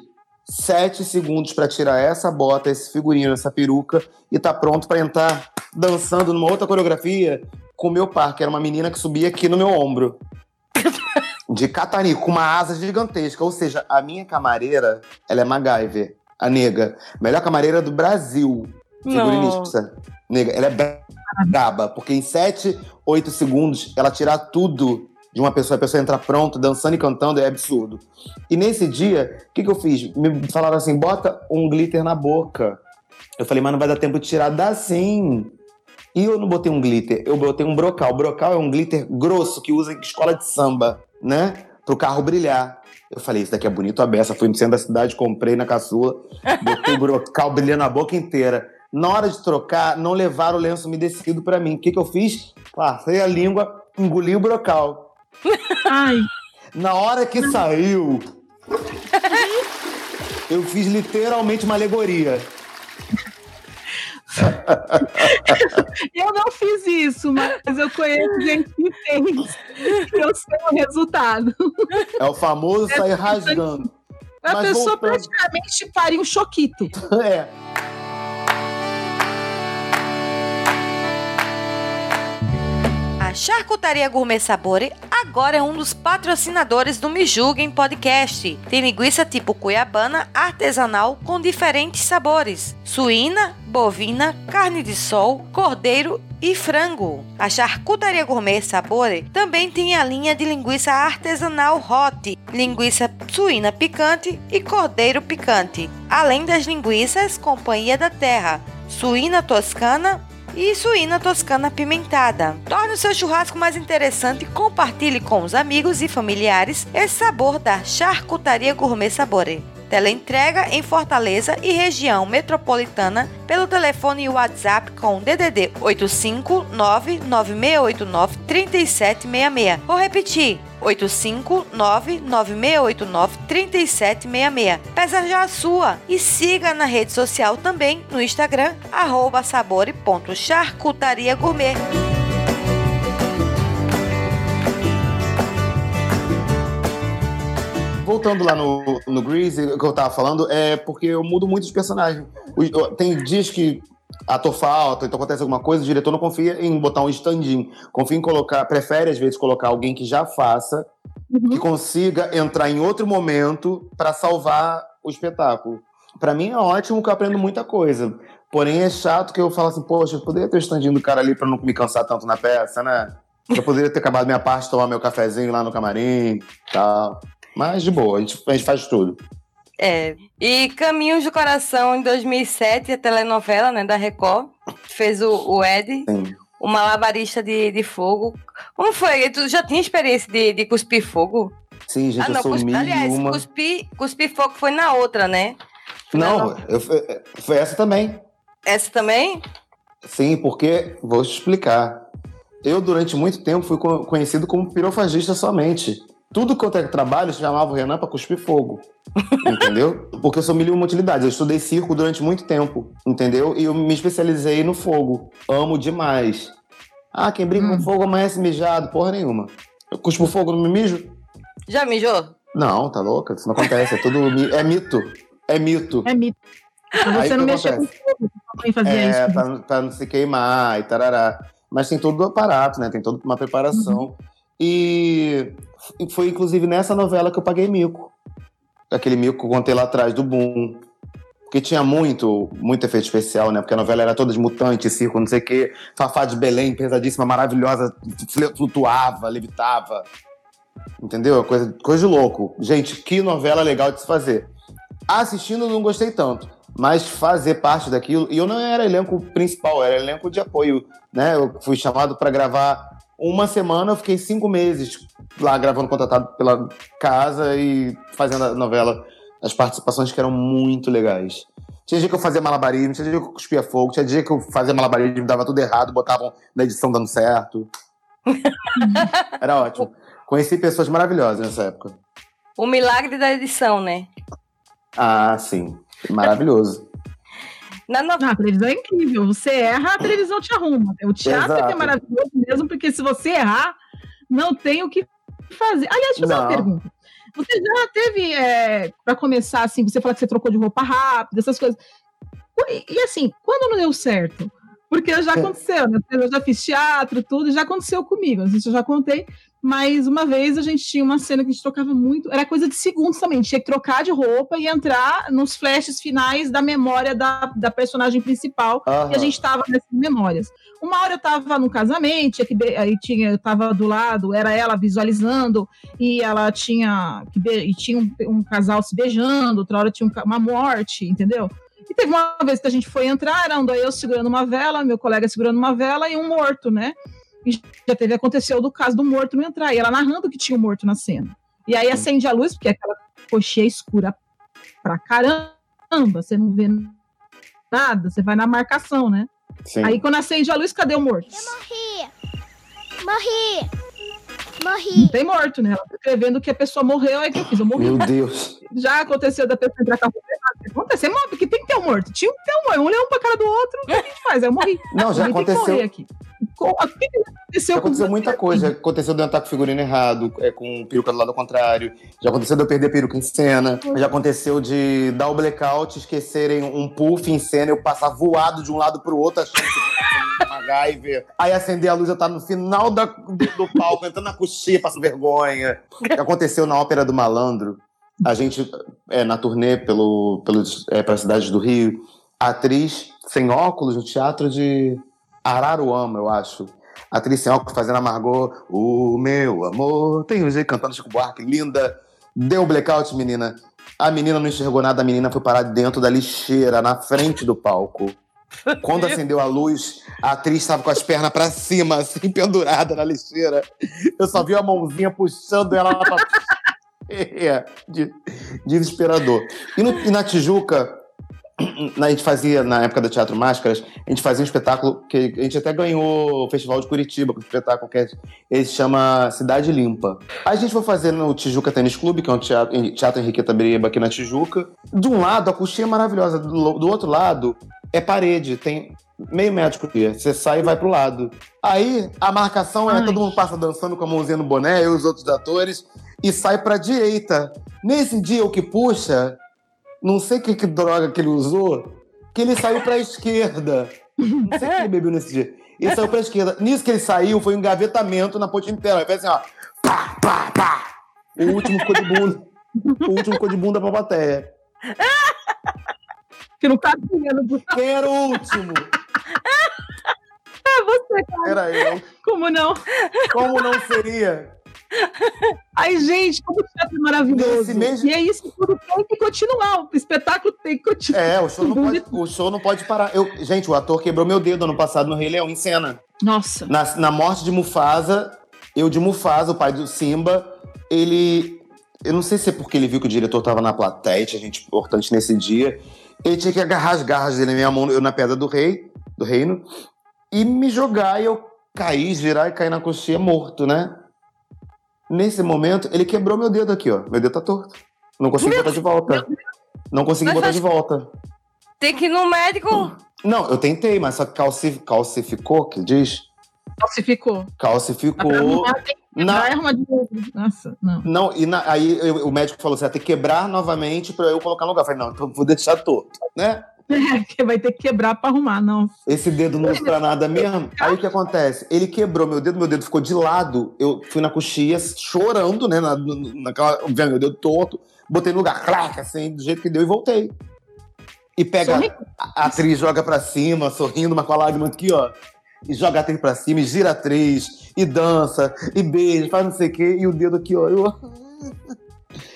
sete segundos pra tirar essa bota, esse figurino, essa peruca, e tá pronto pra entrar dançando numa outra coreografia com o meu par, que era uma menina que subia aqui no meu ombro. De catanico, com uma asa gigantesca. Ou seja, a minha camareira, ela é MacGyver, a nega. Melhor camareira do Brasil. Figurinista. Nega, ela é braba, porque em 7, 8 segundos, ela tirar tudo de uma pessoa, a pessoa entrar pronto, dançando e cantando, é absurdo. E nesse dia, o que, que eu fiz? Me falaram assim, bota um glitter na boca. Eu falei, mas não vai dar tempo de tirar. Dá sim. E eu não botei um glitter, eu botei um brocal. Brocal é um glitter grosso que usa em escola de samba, né? Pro carro brilhar. Eu falei, isso daqui é bonito a beça. Fui no centro da cidade, comprei na caçula, botei o brocal brilhando a boca inteira. Na hora de trocar, não levaram o lenço umedecido pra mim. O que, que eu fiz? Passei a língua, engoli o brocal. Ai, Na hora que saiu, eu fiz literalmente uma alegoria. eu não fiz isso, mas eu conheço gente que fez. Eu sei o resultado. É o famoso sair rasgando. A Mas pessoa voltando. praticamente faria um choquito. É. Charcutaria Gourmet Sabore agora é um dos patrocinadores do Me Podcast. Tem linguiça tipo cuiabana artesanal com diferentes sabores: suína, bovina, carne de sol, cordeiro e frango. A Charcutaria Gourmet Sabore também tem a linha de linguiça artesanal Hot, linguiça suína picante e cordeiro picante, além das linguiças Companhia da Terra, suína toscana e suína toscana apimentada. Torne o seu churrasco mais interessante e compartilhe com os amigos e familiares esse sabor da Charcutaria Gourmet Sabore. Teleentrega em Fortaleza e região metropolitana pelo telefone e WhatsApp com DDD 85996893766. Vou repetir. 85996893766. Peça já a sua e siga na rede social também no Instagram arroba voltando lá no, no Grease, o que eu tava falando, é porque eu mudo muito os personagens. Tem dias que ator falta, então acontece alguma coisa, o diretor não confia em botar um stand-in. Confia em colocar, prefere às vezes colocar alguém que já faça, Uhum. que consiga entrar em outro momento pra salvar o espetáculo. Pra mim é ótimo que eu aprendo muita coisa. Porém, é chato que eu falo assim, poxa, eu poderia ter o stand-in do cara ali pra não me cansar tanto na peça, né? Eu poderia ter acabado minha parte, tomar meu cafezinho lá no camarim e tal. Mas de boa, a gente, a gente faz tudo. É. E Caminhos do Coração, em 2007, a telenovela né, da Record, fez o, o Ed, Sim. o malabarista de, de fogo. Como foi? Tu já tinha experiência de, de cuspir fogo? Sim, gente, ah, eu não, sou cuspi, aliás, uma. cuspir, cuspir fogo foi na outra, né? Foi Não, no- eu, foi essa também. Essa também? Sim, porque, vou te explicar. Eu, durante muito tempo, fui co- conhecido como pirofagista somente. Tudo que eu tenho trabalho, eu chamava o Renan pra cuspir fogo. entendeu? Porque eu sou mil e uma utilidades. Eu estudei circo durante muito tempo, entendeu? E eu me especializei no fogo. Amo demais. Ah, quem brinca com fogo amanhece mijado. Porra nenhuma. Eu cuspo fogo, não me mijo? Já mijou? Não, tá louca? Isso não acontece. É tudo... É mito. É mito. É mito. Então Aí você o não que mexer com fogo. Mãe fazia É, isso. pra, pra não se queimar e tarará. Mas tem todo o aparato, né? Tem toda uma preparação. E f- foi inclusive nessa novela que eu paguei mico. Aquele mico que eu contei lá atrás, do Boom. Porque tinha muito, muito efeito especial, né? Porque a novela era toda de mutante, circo, não sei o quê. Fafá de Belém, pesadíssima, maravilhosa, fl- flutuava, levitava. Entendeu? Coisa, coisa de louco. Gente, que novela legal de se fazer. Assistindo, não gostei tanto. Mas fazer parte daquilo. E eu não era elenco principal, era elenco de apoio. Né? Eu fui chamado para gravar uma semana, eu fiquei cinco meses lá gravando, contratado pela casa e fazendo a novela. As participações que eram muito legais. Tinha dia que eu fazia malabarismo, tinha dia que eu cuspia fogo, tinha dia que eu fazia malabarismo, dava tudo errado, botavam na edição dando certo. Era ótimo. Conheci pessoas maravilhosas nessa época. O milagre da edição, né? Ah, sim. Maravilhoso. Na no- Não, a televisão é incrível. Você erra, a televisão te arruma. O teatro é que é Exato. maravilhoso mesmo, porque se você errar, não tem o que fazer. Aliás, deixa eu fazer uma pergunta. Você já teve, é, para começar, assim, você fala que você trocou de roupa rápido, essas coisas. E, e, assim, quando não deu certo? Porque já aconteceu, né? Eu já fiz teatro, tudo, e já aconteceu comigo. Não sei se eu já contei, mas uma vez a gente tinha uma cena que a gente trocava muito, era coisa de segundos também, tinha que trocar de roupa e entrar nos flashes finais da memória da, da personagem principal, Aham. e a gente tava nessas memórias. Uma hora eu tava num casamento, tinha que aí tinha, eu tava do lado, era ela visualizando, e ela tinha, e tinha um, um casal se beijando, outra hora tinha um uma morte, entendeu? E teve uma vez que a gente foi entrar, era andou eu segurando uma vela, meu colega segurando uma vela e um morto, né? E já teve, aconteceu do caso do morto não entrar, e ela narrando que tinha um morto na cena. E aí acende a luz, porque é aquela coxinha escura pra caramba, você não vê nada, você vai na marcação, né? Sim. Aí quando acende a luz, cadê o morto? Morri! Morri! Não Morri! tem morto, né? Ela tá escrevendo que a pessoa morreu, é que eu fiz, eu morri. Meu Deus. Já aconteceu da pessoa entrar com a. Acontece, é morre, porque tem que ter um morto. Tinha que ter um morto, um leão pra cara do outro, o que a gente faz? Aí eu morri. Não, já Alguém tem que morrer aconteceu. O que que aconteceu Já aconteceu muita coisa. Aconteceu de eu entrar com figurino errado, é, com peruca do lado contrário. Já aconteceu de eu perder peruca em cena. Já aconteceu de dar o blackout, esquecerem um puff em cena, eu passar voado de um lado pro outro, achando que eu uma MacGyver. Aí acender a luz, eu tá no final da- do, do palco, entrando na coxinha, passo vergonha. Já aconteceu na Ópera do Malandro. A gente, é, na turnê pelo, pelos, é, pelas cidades do Rio, atriz sem óculos no teatro de Araruama, eu acho. A atriz sem óculos fazendo a Margot, o meu amor, tem jeito cantando Chico Buarque, linda. Deu blackout, menina. A menina não enxergou nada, a menina foi parar dentro da lixeira, na frente do palco. Quando acendeu a luz, a atriz estava com as pernas pra cima, assim, pendurada na lixeira. Eu só vi a mãozinha puxando ela lá pra... É, de- desesperador. E, no- e na Tijuca, a gente fazia, na época do Teatro Máscaras, a gente fazia um espetáculo que a gente até ganhou o Festival de Curitiba, com um espetáculo que é- ele se chama Cidade Limpa. A gente foi fazer no Tijuca Tênis Clube, que é um teatro, teatro Henriqueta Brieba aqui na Tijuca. De um lado, a coxinha é maravilhosa, do, do outro lado, é parede, tem meio metro por dia. Você sai e vai pro lado. Aí, a marcação é Ai. todo mundo passa dançando com a mãozinha no boné, eu e os outros atores. e sai pra direita. Nesse dia, o que puxa, não sei que, que droga que ele usou, que ele saiu pra esquerda. Não sei o que ele bebeu nesse dia. Ele saiu pra esquerda. Nisso que ele saiu, foi um engavetamento na ponte inteira. Aí fez assim, ó. Pá, pá, pá. O último ficou de bunda. O último ficou de bunda pra plateia. Que não cabia no Quem era o último? É você, cara. Era eu. Como não? Como não seria? Ai, gente, como o teatro é maravilhoso. Mesmo- E é isso, tudo tem que continuar. O espetáculo tem que continuar. É, o show não pode, o show não pode parar. Eu, gente, o ator quebrou meu dedo ano passado no Rei Leão, em cena. Nossa. Na, na morte de Mufasa, eu de Mufasa, o pai do Simba, ele. Eu não sei se é porque ele viu que o diretor tava na plateia, tinha gente importante nesse dia. Ele tinha que agarrar as garras dele na minha mão, eu na pedra do rei, do reino, e me jogar, e eu caí, girar e cair na coxinha morto, né? Nesse momento, ele quebrou meu dedo aqui, ó. Meu dedo tá torto. Não consegui botar de volta. Não consegui Mas botar de volta. Tem que ir no médico. Não, eu tentei, mas só que calci, calcificou, que diz? Calcificou. Que Na- de. Nossa, não. Não, e na- aí eu- o médico falou: você vai ter que quebrar novamente pra eu colocar no lugar. Eu falei, não, então eu vou deixar torto, né? É, vai ter que quebrar pra arrumar, não. Esse dedo não usa pra nada mesmo. Aí o que acontece? Ele quebrou meu dedo, meu dedo ficou de lado. Eu fui na coxinha chorando, né? Na, na- naquela, meu dedo torto. Botei no lugar, clac, assim, do jeito que deu e voltei. E pega Sorri- a, a atriz, joga pra cima, sorrindo, mas com a lágrima aqui, ó. E joga a atriz pra cima, e gira a atriz, e dança, e beija, faz não sei o quê, e o dedo aqui, ó. eu-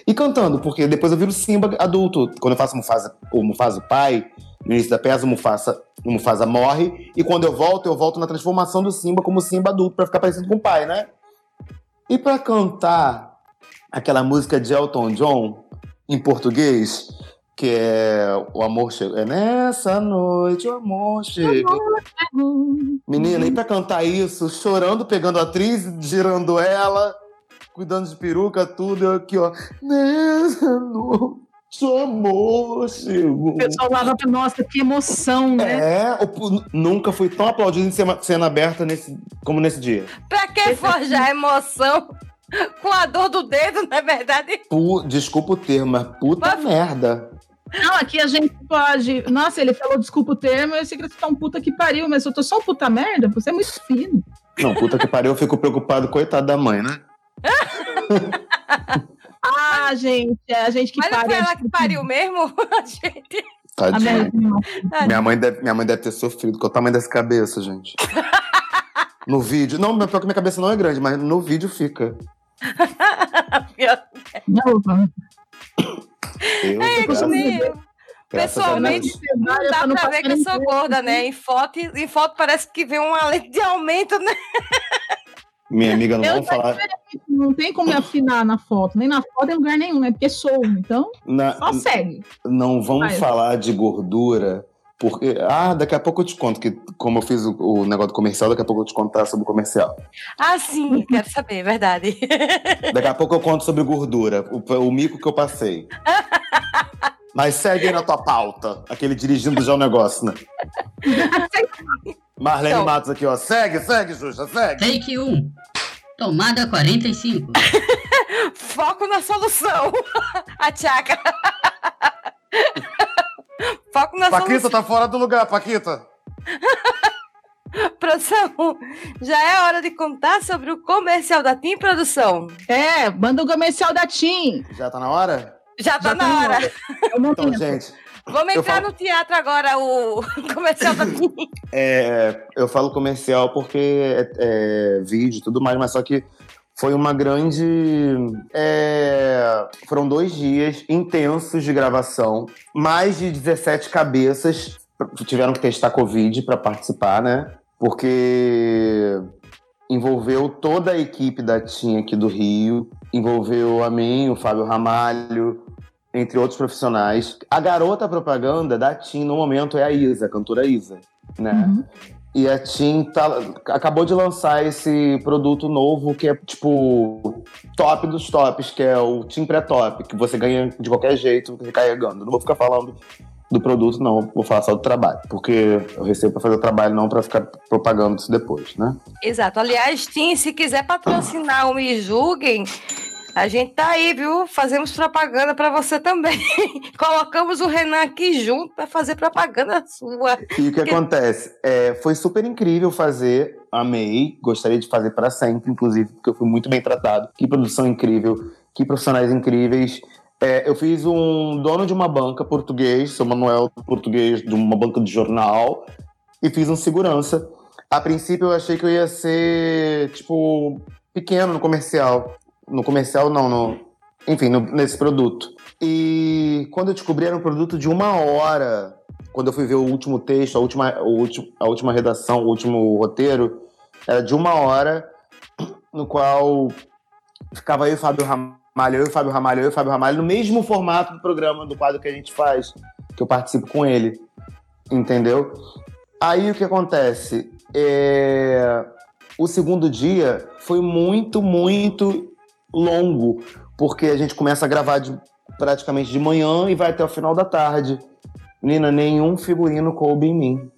E cantando, porque depois eu viro Simba adulto. Quando eu faço Mufasa, o Mufasa o pai, no início da peça, o Mufasa, o Mufasa morre. E quando eu volto, eu volto na transformação do Simba como Simba adulto, pra ficar parecido com o pai, né? E pra cantar aquela música de Elton John, em português, que é O Amor Chegou. É nessa noite o amor chegou. Menina, e pra cantar isso, chorando, pegando a atriz, girando ela, cuidando de peruca, tudo, eu aqui, ó. Nessa noite amor chegou. O pessoal lá pra nossa, que emoção, né? É, o- nunca fui tão aplaudido em cena, cena aberta nesse, como nesse dia. Pra que forjar emoção com a dor do dedo, não é verdade? Pu- desculpa o termo, mas puta Mas- merda. Não, aqui a gente pode. Nossa, ele falou, desculpa o termo, eu sei que você tá um puta que pariu, mas eu tô só um puta merda, você é muito fino. Não, puta que pariu, eu fico preocupado, coitado da mãe, né? Ah, gente, é a gente que Mas não pariu. foi ela que pariu mesmo? gente. A Tadinha. merda. Minha mãe, deve, minha mãe deve ter sofrido. É o tamanho dessa cabeça, gente? No vídeo. Não, pior que minha cabeça não é grande, mas no vídeo fica. Não, Eu, É, Pessoalmente, não dá pra ver que eu sou gorda, né? Em foto, em foto parece que vem uma lente de aumento, né? Minha amiga, não vamos falar. Não tem como me afinar na foto, nem na foto em lugar nenhum, né? Porque sou, então Na- só segue. não vamos Vai. falar de gordura, porque. Ah, daqui a pouco eu te conto, que como eu fiz o, o negócio do comercial, daqui a pouco eu te contar sobre o comercial. Ah, sim, quero saber, é verdade. Daqui a pouco eu conto sobre gordura, o, o mico que eu passei. Mas segue aí na tua pauta, aquele dirigindo já o negócio, né? Marlene Então. Matos aqui, ó. Segue, segue, Xuxa, segue. Take 1. Tomada 45. Foco na solução. A tchaca. Foco na Paquita solução. tá fora do lugar, Paquita. Produção, já é hora de contar sobre o comercial da Team Produção. É, manda o comercial da TIM. Já tá na hora? Já tá Já na tá hora. hora. Então, gente, Vamos entrar falo- no teatro agora, o comercial da Team. é, eu falo comercial porque é, é vídeo e tudo mais, mas só que foi uma grande. é, foram dois dias intensos de gravação. Mais de 17 cabeças tiveram que testar Covid para participar, né? Porque envolveu toda a equipe da TIM aqui do Rio, envolveu a mim, o Fábio Ramalho, entre outros profissionais. A garota propaganda da TIM no momento é a Isa, a cantora Isa, né? Uhum. E a TIM tá- acabou de lançar esse produto novo que é tipo top dos tops, que é o TIM Pré-Top, que você ganha de qualquer jeito carregando. Não vou ficar falando do produto, não, vou falar só do trabalho, porque eu recebo para fazer o trabalho, não para ficar propagando isso depois, né? Exato. Aliás, Tim, se quiser patrocinar o Me Julguem, A gente tá aí, viu? Fazemos propaganda pra você também. Colocamos o Renan aqui junto pra fazer propaganda sua. E o que acontece? É, foi super incrível fazer, amei, gostaria de fazer para sempre, inclusive, porque eu fui muito bem tratado. Que produção incrível, que profissionais incríveis. É, eu fiz um dono de uma banca português, sou Manuel português de uma banca de jornal, e fiz um segurança. A princípio eu achei que eu ia ser, tipo, pequeno no comercial. No comercial, não, no, enfim, no, nesse produto. E quando eu descobri, era um produto de uma hora. Quando eu fui ver o último texto, a última, o último, a última redação, o último roteiro, era de uma hora, no qual ficava eu e o Fábio Ramalho, eu e Fábio Ramalho, eu e Fábio Ramalho, no mesmo formato do programa, do quadro que a gente faz, que eu participo com ele. Entendeu? Aí o que acontece? É... O segundo dia foi muito, muito longo, porque a gente começa a gravar de, praticamente de manhã e vai até o final da tarde. Menina, nenhum figurino coube em mim.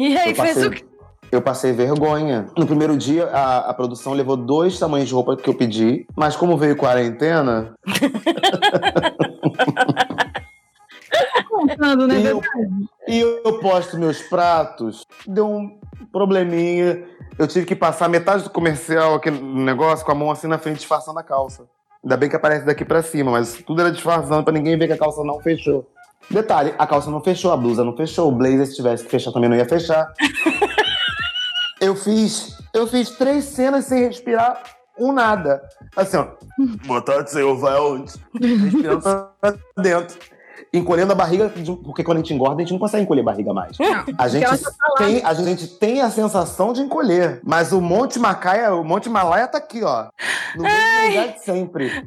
E aí, Eu fez passei- o quê? Eu passei vergonha. No primeiro dia, a, a produção levou dois tamanhos de roupa que eu pedi, mas como veio quarentena, Contando, né? E eu- e eu posto meus pratos, deu um probleminha. Eu tive que passar metade do comercial aqui no negócio com a mão assim na frente, disfarçando a calça. Ainda bem que aparece daqui pra cima, mas tudo era disfarçando pra ninguém ver que a calça não fechou. Detalhe, a calça não fechou, a blusa não fechou, o blazer se tivesse que fechar também não ia fechar. eu fiz, eu fiz três cenas sem respirar um nada. Assim, ó. Boa tarde, senhor, vai aonde? Respirando pra dentro. Encolhendo a barriga, porque quando a gente engorda, a gente não consegue encolher a barriga mais. A gente, tá tem, a gente tem a sensação de encolher, mas o Monte Macaia, o Monte Malaya tá aqui, ó. No mesmo lugar de sempre.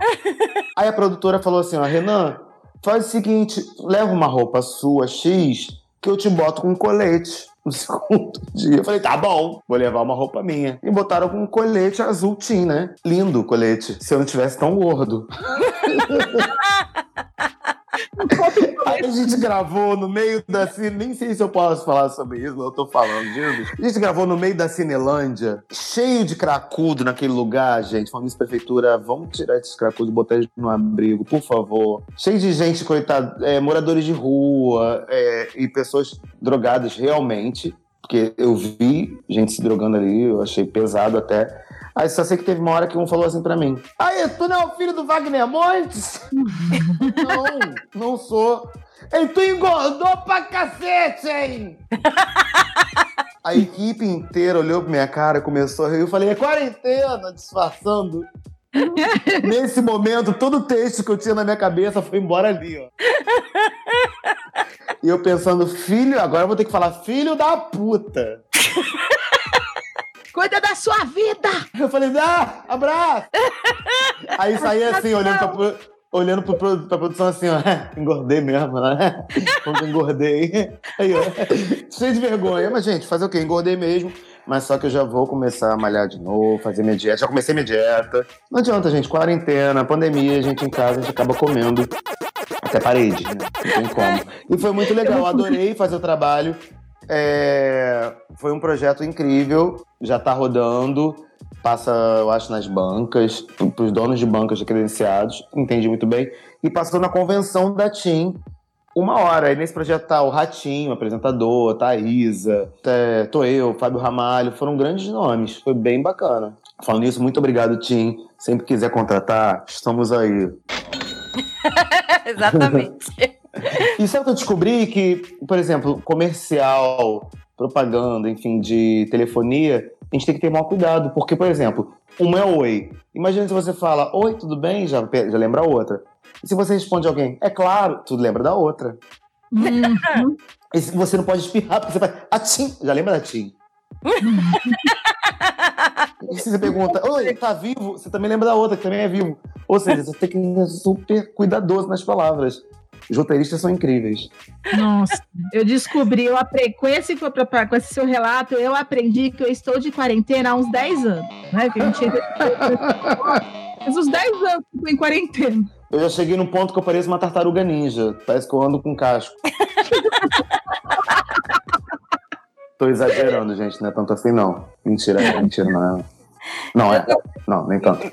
Aí a produtora falou assim, ó, Renan, faz o seguinte, leva uma roupa sua, X, que eu te boto com um colete no segundo dia. Eu falei, tá bom, vou levar uma roupa minha. E botaram com um colete azul tim, né? Lindo o colete, se eu não tivesse tão gordo. A gente gravou no meio da cine, nem sei se eu posso falar sobre isso, mas eu tô falando disso. A gente gravou no meio da Cinelândia, cheio de cracudo naquele lugar, gente. Falando isso, prefeitura, vamos tirar esses cracudos e botar eles no abrigo, por favor. Cheio de gente, coitado, é, moradores de rua é, e pessoas drogadas realmente. Porque eu vi gente se drogando ali, eu achei pesado até. Aí só sei que teve uma hora que um falou assim pra mim: Aí, tu não é o filho do Wagner Montes? não, não sou. Ei, tu engordou pra cacete, hein? A equipe inteira olhou pra minha cara, começou a rir. Eu falei: É quarentena, disfarçando. Nesse momento, todo o texto que eu tinha na minha cabeça foi embora ali, ó. E eu pensando, filho, agora eu vou ter que falar, filho da puta. Cuida da sua vida! Eu falei, dá, abraço! Aí saí assim, olhando pra, olhando pro, pra produção assim, ó. Engordei mesmo, né? Engordei. Aí, ó. Cheio de vergonha. Mas, gente, fazer o quê? Engordei mesmo. Mas só que eu já vou começar a malhar de novo, fazer minha dieta. Já comecei minha dieta. Não adianta, gente. Quarentena, pandemia, a gente em casa, a gente acaba comendo até parede, né? Não tem como. E foi muito legal. Adorei fazer o trabalho. É, Foi um projeto incrível. Já tá rodando. Passa, eu acho, nas bancas, para os donos de bancas credenciados. Entendi muito bem. E passou na convenção da TIM uma hora. Aí nesse projeto tá o Ratinho, apresentador, tá a Isa, tá- tô eu, Fábio Ramalho. Foram grandes nomes. Foi bem bacana. Falando nisso, muito obrigado, Tim. Sempre quiser contratar, estamos aí. Exatamente. E sabe que eu descobri? Que, por exemplo, comercial, propaganda, enfim, de telefonia, a gente tem que ter maior cuidado. Porque, por exemplo, uma é oi. Imagina se você fala, oi, tudo bem? Já, já lembra a outra. E se você responde alguém, é claro, tu lembra da outra. Uhum. E se você não pode espirrar, porque você faz, a Tim, já lembra da Tim. e se você pergunta, oi, tá vivo? Você também lembra da outra, que também é vivo. Ou seja, você tem que ser super cuidadoso nas palavras. Os roteiristas são incríveis. Nossa, eu descobri, eu aprendi, com esse, com esse seu relato, eu aprendi que eu estou de quarentena há uns 10 anos, né? Que a gente Faz uns 10 anos que eu tô em quarentena. Eu já cheguei num ponto que eu pareço uma tartaruga ninja. Parece que eu ando com casco. Tô exagerando, gente. Não é tanto assim, não. Mentira, é mentira, não é. Não, é. Não, nem tanto.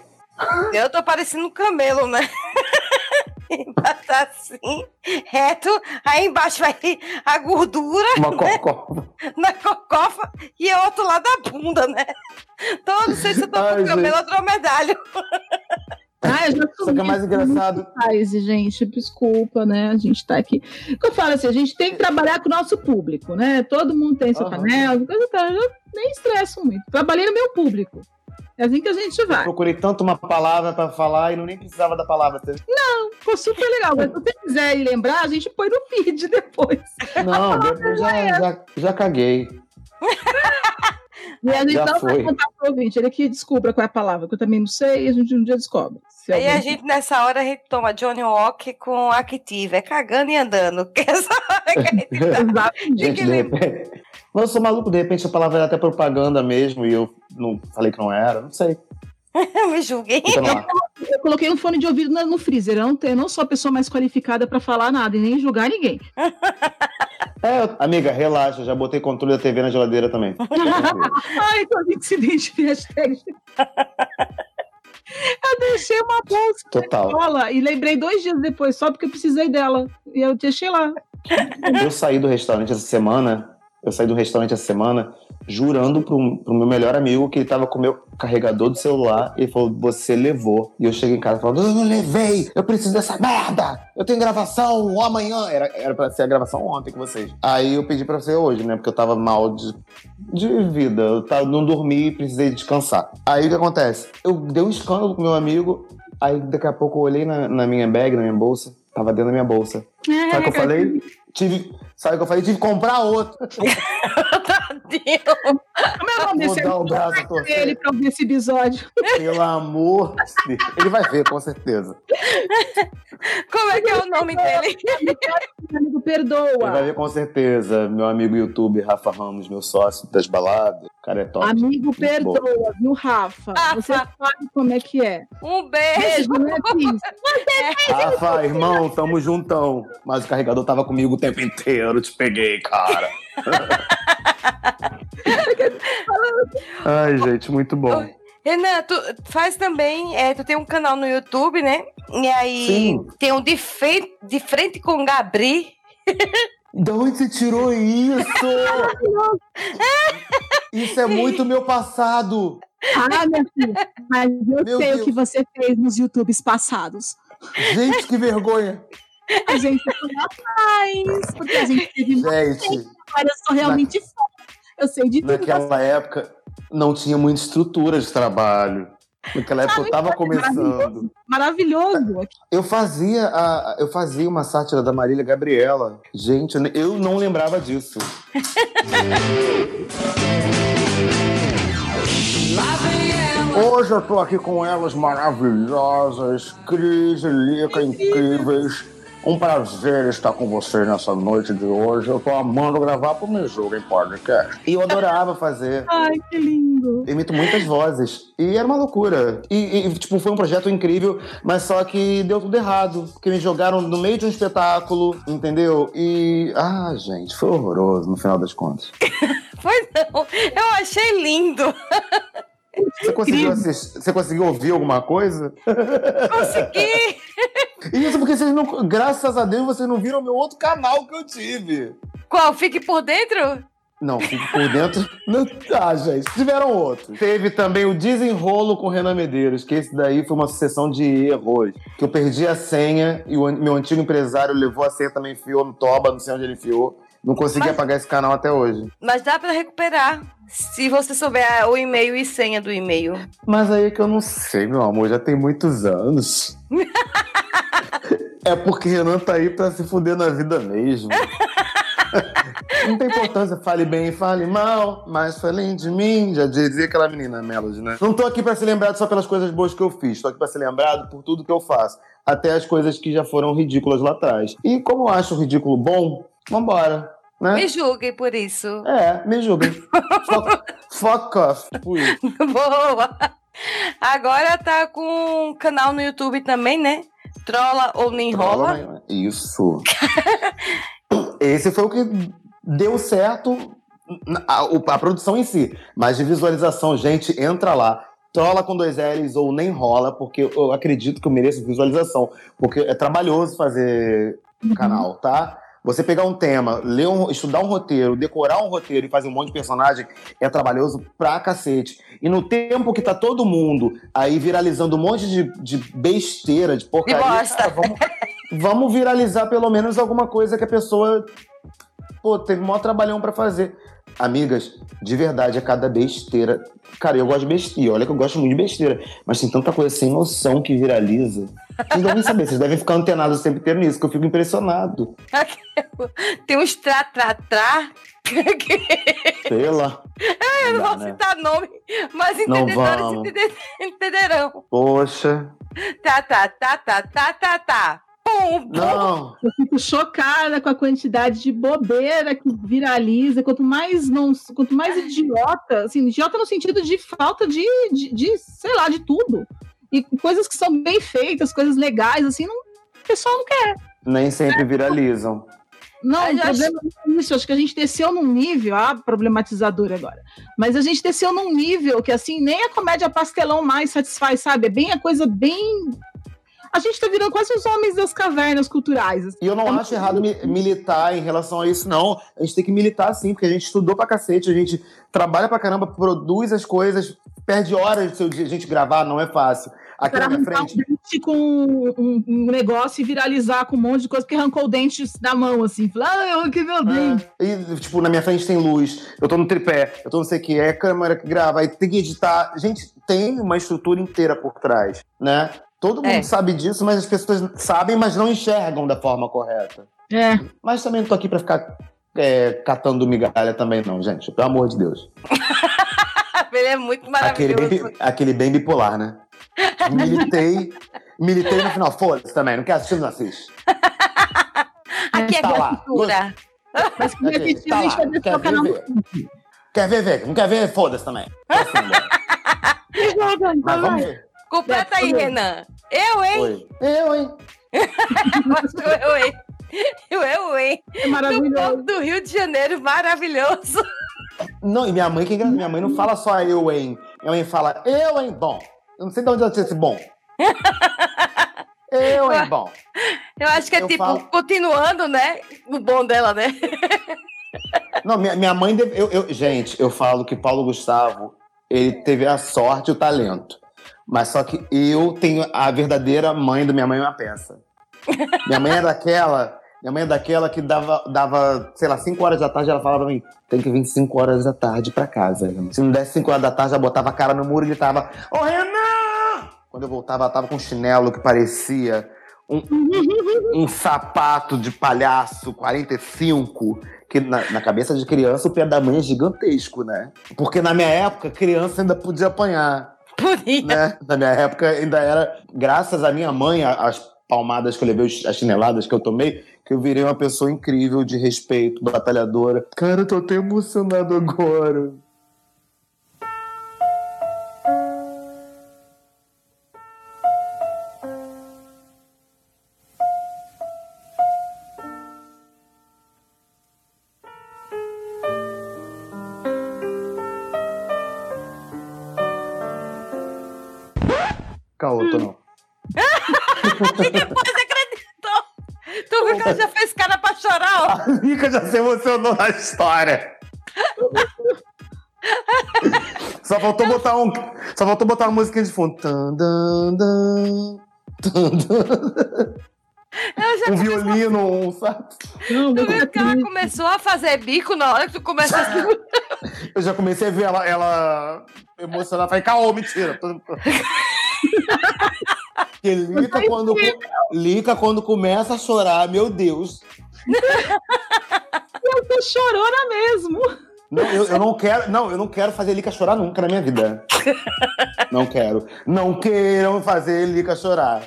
Eu tô parecendo um camelo, né? tá assim, reto, aí embaixo vai a gordura. Uma né? cocofa. Na cocofa e outro lado da bunda, né? Então, eu não sei se eu tô Ai, com gente. ou dromedário. Ah, eu já Só que é mais engraçado. Faz, gente, desculpa, né? A gente tá aqui. O que eu falo assim, a gente tem que trabalhar com o nosso público, né? Todo mundo tem seu Aham. panela, coisa tal. Eu nem estresso muito. Trabalhei no meu público. É assim que a gente vai. Procurei tanto uma palavra pra falar e não nem precisava da palavra. Ficou super legal. Mas se você quiser lembrar, a gente põe no feed depois. Não, eu já, já, já caguei. E a gente Já não vai foi. contar pro ouvinte. Ele que descubra qual é a palavra, que eu também não sei, e a gente um dia descobre. Se Aí a alguém- gente, nessa hora, a gente toma Johnny Walker com Active, é cagando e andando. Que essa hora que a gente tá. Gente, de repente. Mas eu sou maluco, de repente a palavra era até propaganda mesmo e eu não falei que não era, não sei. Me julguei. Ar. Eu coloquei um fone de ouvido no, freezer. Eu não, eu não sou a pessoa mais qualificada pra falar nada e nem julgar ninguém. É, eu- amiga, relaxa, já botei controle da TV na geladeira também. Ai, então a gente se identifica. hashtag. Eu deixei uma bolsa Total. na escola e lembrei dois dias depois, só porque eu precisei dela. E eu deixei lá. Eu saí do restaurante essa semana, eu saí do restaurante essa semana jurando pro, pro meu melhor amigo que ele tava com o meu carregador do celular e ele falou, você levou. E eu cheguei em casa falando, eu não levei, eu preciso dessa merda, eu tenho gravação amanhã. Era, era pra ser a gravação ontem com vocês. Aí eu pedi pra ser hoje, né, porque eu tava mal de, de vida, eu tava, não dormi e precisei descansar. Aí o que acontece? Eu dei um escândalo com meu amigo, aí daqui a pouco eu olhei na, na minha bag, na minha bolsa, tava dentro da minha bolsa. Sabe o que eu falei? Tive. Sabe o que eu falei? Tive que comprar outro. Como é o nome desse o braço a Marca torcer. ele pra ouvir esse episódio. Pelo amor de Deus. Ele vai ver, com certeza. Como é que é o nome dele? Amigo, Ele perdoa. vai ver com certeza. Meu amigo YouTube, Rafa Ramos, meu sócio das baladas. O cara é top. Amigo, Muito bom. perdoa, viu, Rafa? Rafa. Você sabe como é que é. Um beijo. Beijo, né, Cris? Rafa, irmão, tamo juntão. Mas o carregador tava comigo o tempo inteiro. Te peguei, cara. Ai, gente, muito bom. Renan, tu faz também, é, tu tem um canal no YouTube, né? E aí Sim. tem um de frente, de frente com Gabri. De onde você tirou isso? Isso é muito meu passado. Ah, minha filha, mas eu Meu sei Deus. o que você fez nos YouTubes passados. Gente, que vergonha. A gente foi atrás, porque a gente teve Gente, mas eu sou realmente fã. Eu sei de tudo. naquela época não tinha muita estrutura de trabalho. Naquela época eu tava começando. Maravilhoso. Eu fazia, a, eu fazia uma sátira da Marília Gabriela. Gente, eu não lembrava disso. Hoje eu tô aqui com elas maravilhosas, Cris e Lica, incríveis. Um prazer estar com vocês nessa noite de hoje. Eu tô amando gravar pro Me Julga em Podcast. E eu adorava fazer. Ai, que lindo. Eu imito muitas vozes. E era uma loucura. E, e, tipo, foi um projeto incrível, mas só que deu tudo errado. Porque me jogaram no meio de um espetáculo, entendeu? E. Ah, gente, foi horroroso no final das contas. Pois não, eu achei lindo. Você conseguiu, assistir, você conseguiu ouvir alguma coisa? Consegui. Isso porque vocês não. Graças a Deus vocês não viram meu outro canal que eu tive. Qual? Fique por dentro? Não, fico por dentro. Não, ah, gente, tiveram outros. Teve também o Desenrolo com o Renan Medeiros, que esse daí foi uma sucessão de erros. Que eu perdi a senha e o meu antigo empresário levou a senha também, enfiou no toba, não sei onde ele enfiou. Não consegui Mas- apagar esse canal até hoje. Mas dá pra recuperar. Se você souber o e-mail e senha do e-mail. Mas aí é que eu não sei, meu amor, já tem muitos anos. é porque Renan tá aí pra se fuder na vida mesmo. Não tem importância, fale bem, fale mal, mas falem de mim, já dizia aquela menina Melody, né? Não tô aqui pra ser lembrado só pelas coisas boas que eu fiz, tô aqui pra ser lembrado por tudo que eu faço, até as coisas que já foram ridículas lá atrás. E como eu acho o ridículo bom, vambora, né? Me julguem por isso. É, me julguem. fuck, fuck off. Tipo isso. Boa. Agora tá com um canal no YouTube também, né? Trola ou não enrola. né? Isso. Esse foi o que deu certo a, a produção em si. Mas de visualização, gente, entra lá. Trola com dois L's ou nem rola, porque eu acredito que eu mereço visualização. Porque é trabalhoso fazer canal, tá? Você pegar um tema, ler um, estudar um roteiro, decorar um roteiro e fazer um monte de personagem é trabalhoso pra cacete. E no tempo que tá todo mundo aí viralizando um monte de, de besteira, de porcaria, cara, vamos, vamos viralizar pelo menos alguma coisa que a pessoa pô, teve maior trabalhão pra fazer. Amigas, de verdade, é cada besteira. Cara, eu gosto de besteira. Olha que eu gosto muito de besteira. Mas tem tanta coisa sem noção que viraliza. Vocês devem saber, vocês devem ficar antenados o tempo inteiro nisso, que eu fico impressionado. Tem uns tra-tra-tra. Sei lá. É, eu não Não vou né? citar nome, mas entendedores entenderão. Poxa. Tá, tá, tá, tá, tá, tá, tá. Não. Eu fico chocada com a quantidade de bobeira que viraliza. Quanto mais não, quanto mais idiota, assim, idiota no sentido de falta de, de, de, sei lá, de tudo. E coisas que são bem feitas, coisas legais, assim, não, o pessoal não quer. Nem sempre viralizam. Não, Mas o eu acho- problema é isso. Acho que a gente desceu num nível, ah, problematizador agora. Mas a gente desceu num nível que, assim, nem a comédia pastelão mais satisfaz, sabe? É bem a coisa bem. A gente tá virando quase os homens das cavernas culturais. assim. E eu não É acho errado mi- militar em relação a isso, não. A gente tem que militar sim, porque a gente estudou pra cacete, a gente trabalha pra caramba, produz as coisas, perde horas do seu dia. A gente gravar não é fácil. Aqui na minha frente. um dente com um, um negócio e viralizar com um monte de coisa, porque arrancou o dente da mão, assim. Falou, ah, eu arranquei meu dente. É, e, tipo, na minha frente tem luz, eu tô no tripé, eu tô não sei o que, é a câmera que grava, aí tem que editar. Gente, tem uma estrutura inteira por trás, né? Todo mundo É. sabe disso, mas as pessoas sabem, mas não enxergam da forma correta. É. Mas também não tô aqui pra ficar é, catando migalha também, não, gente. Pelo amor de Deus. Ele é muito Aquele maravilhoso. bem, aquele bem bipolar, né? Militei. militei no final. Foda-se também, não quer assistir, não assiste. Aqui é Tá cultura. Mas que assistir, tá lá, ver quer o canal ver, Quer ver, ver? Não quer ver? Foda-se também. Assim? Mas vamos ver. Completa aí, Renan. Eu, hein? Oi. Eu, hein? eu, hein? Eu, eu, hein? É Do maravilhoso. povo do Rio de Janeiro, maravilhoso. Não, e minha mãe, que é minha mãe não fala só eu, hein? Minha mãe fala eu, hein? Bom. Eu não sei de onde ela tira esse bom. Eu, hein? Bom. Eu acho que é Eu tipo, falo- continuando, né? O bom dela, né? Não, minha, minha mãe. deve- eu, eu- gente, eu falo que Paulo Gustavo ele teve a sorte e o talento. Mas só que eu tenho a verdadeira mãe do minha mãe é uma peça. Minha mãe é daquela. Minha mãe é daquela que dava, dava, sei lá, 5 horas da tarde, ela falava pra mim, tem que vir 5 horas da tarde pra casa. Se não desse 5 horas da tarde, ela botava a cara no muro e gritava, Ô Renan! Quando eu voltava, ela tava com um chinelo que parecia um, um sapato de palhaço 45, que na, na cabeça de criança o pé da mãe é gigantesco, né? Porque na minha época, criança ainda podia apanhar, Podia. né? Na minha época ainda era, graças à minha mãe, as palmadas que eu levei, as chineladas que eu tomei, que eu virei uma pessoa incrível, de respeito, batalhadora. Cara, eu tô até emocionado agora. Emocionou na história. Só faltou botar um. Só faltou botar uma musiquinha de fundo. Tan, dan, dan, tan, dan. Um violino, um sax. Não, tu viu que ela começou a fazer bico na hora que tu começou a. Eu já comecei a ver ela, ela emocionada. Falei, caô, mentira. Porque Lica quando, Lica quando começa a chorar, meu Deus. Eu tô chorona mesmo. Não, eu, eu não quero, não, eu não quero fazer Lica chorar nunca na minha vida. Não quero. Não queiram fazer Lica chorar.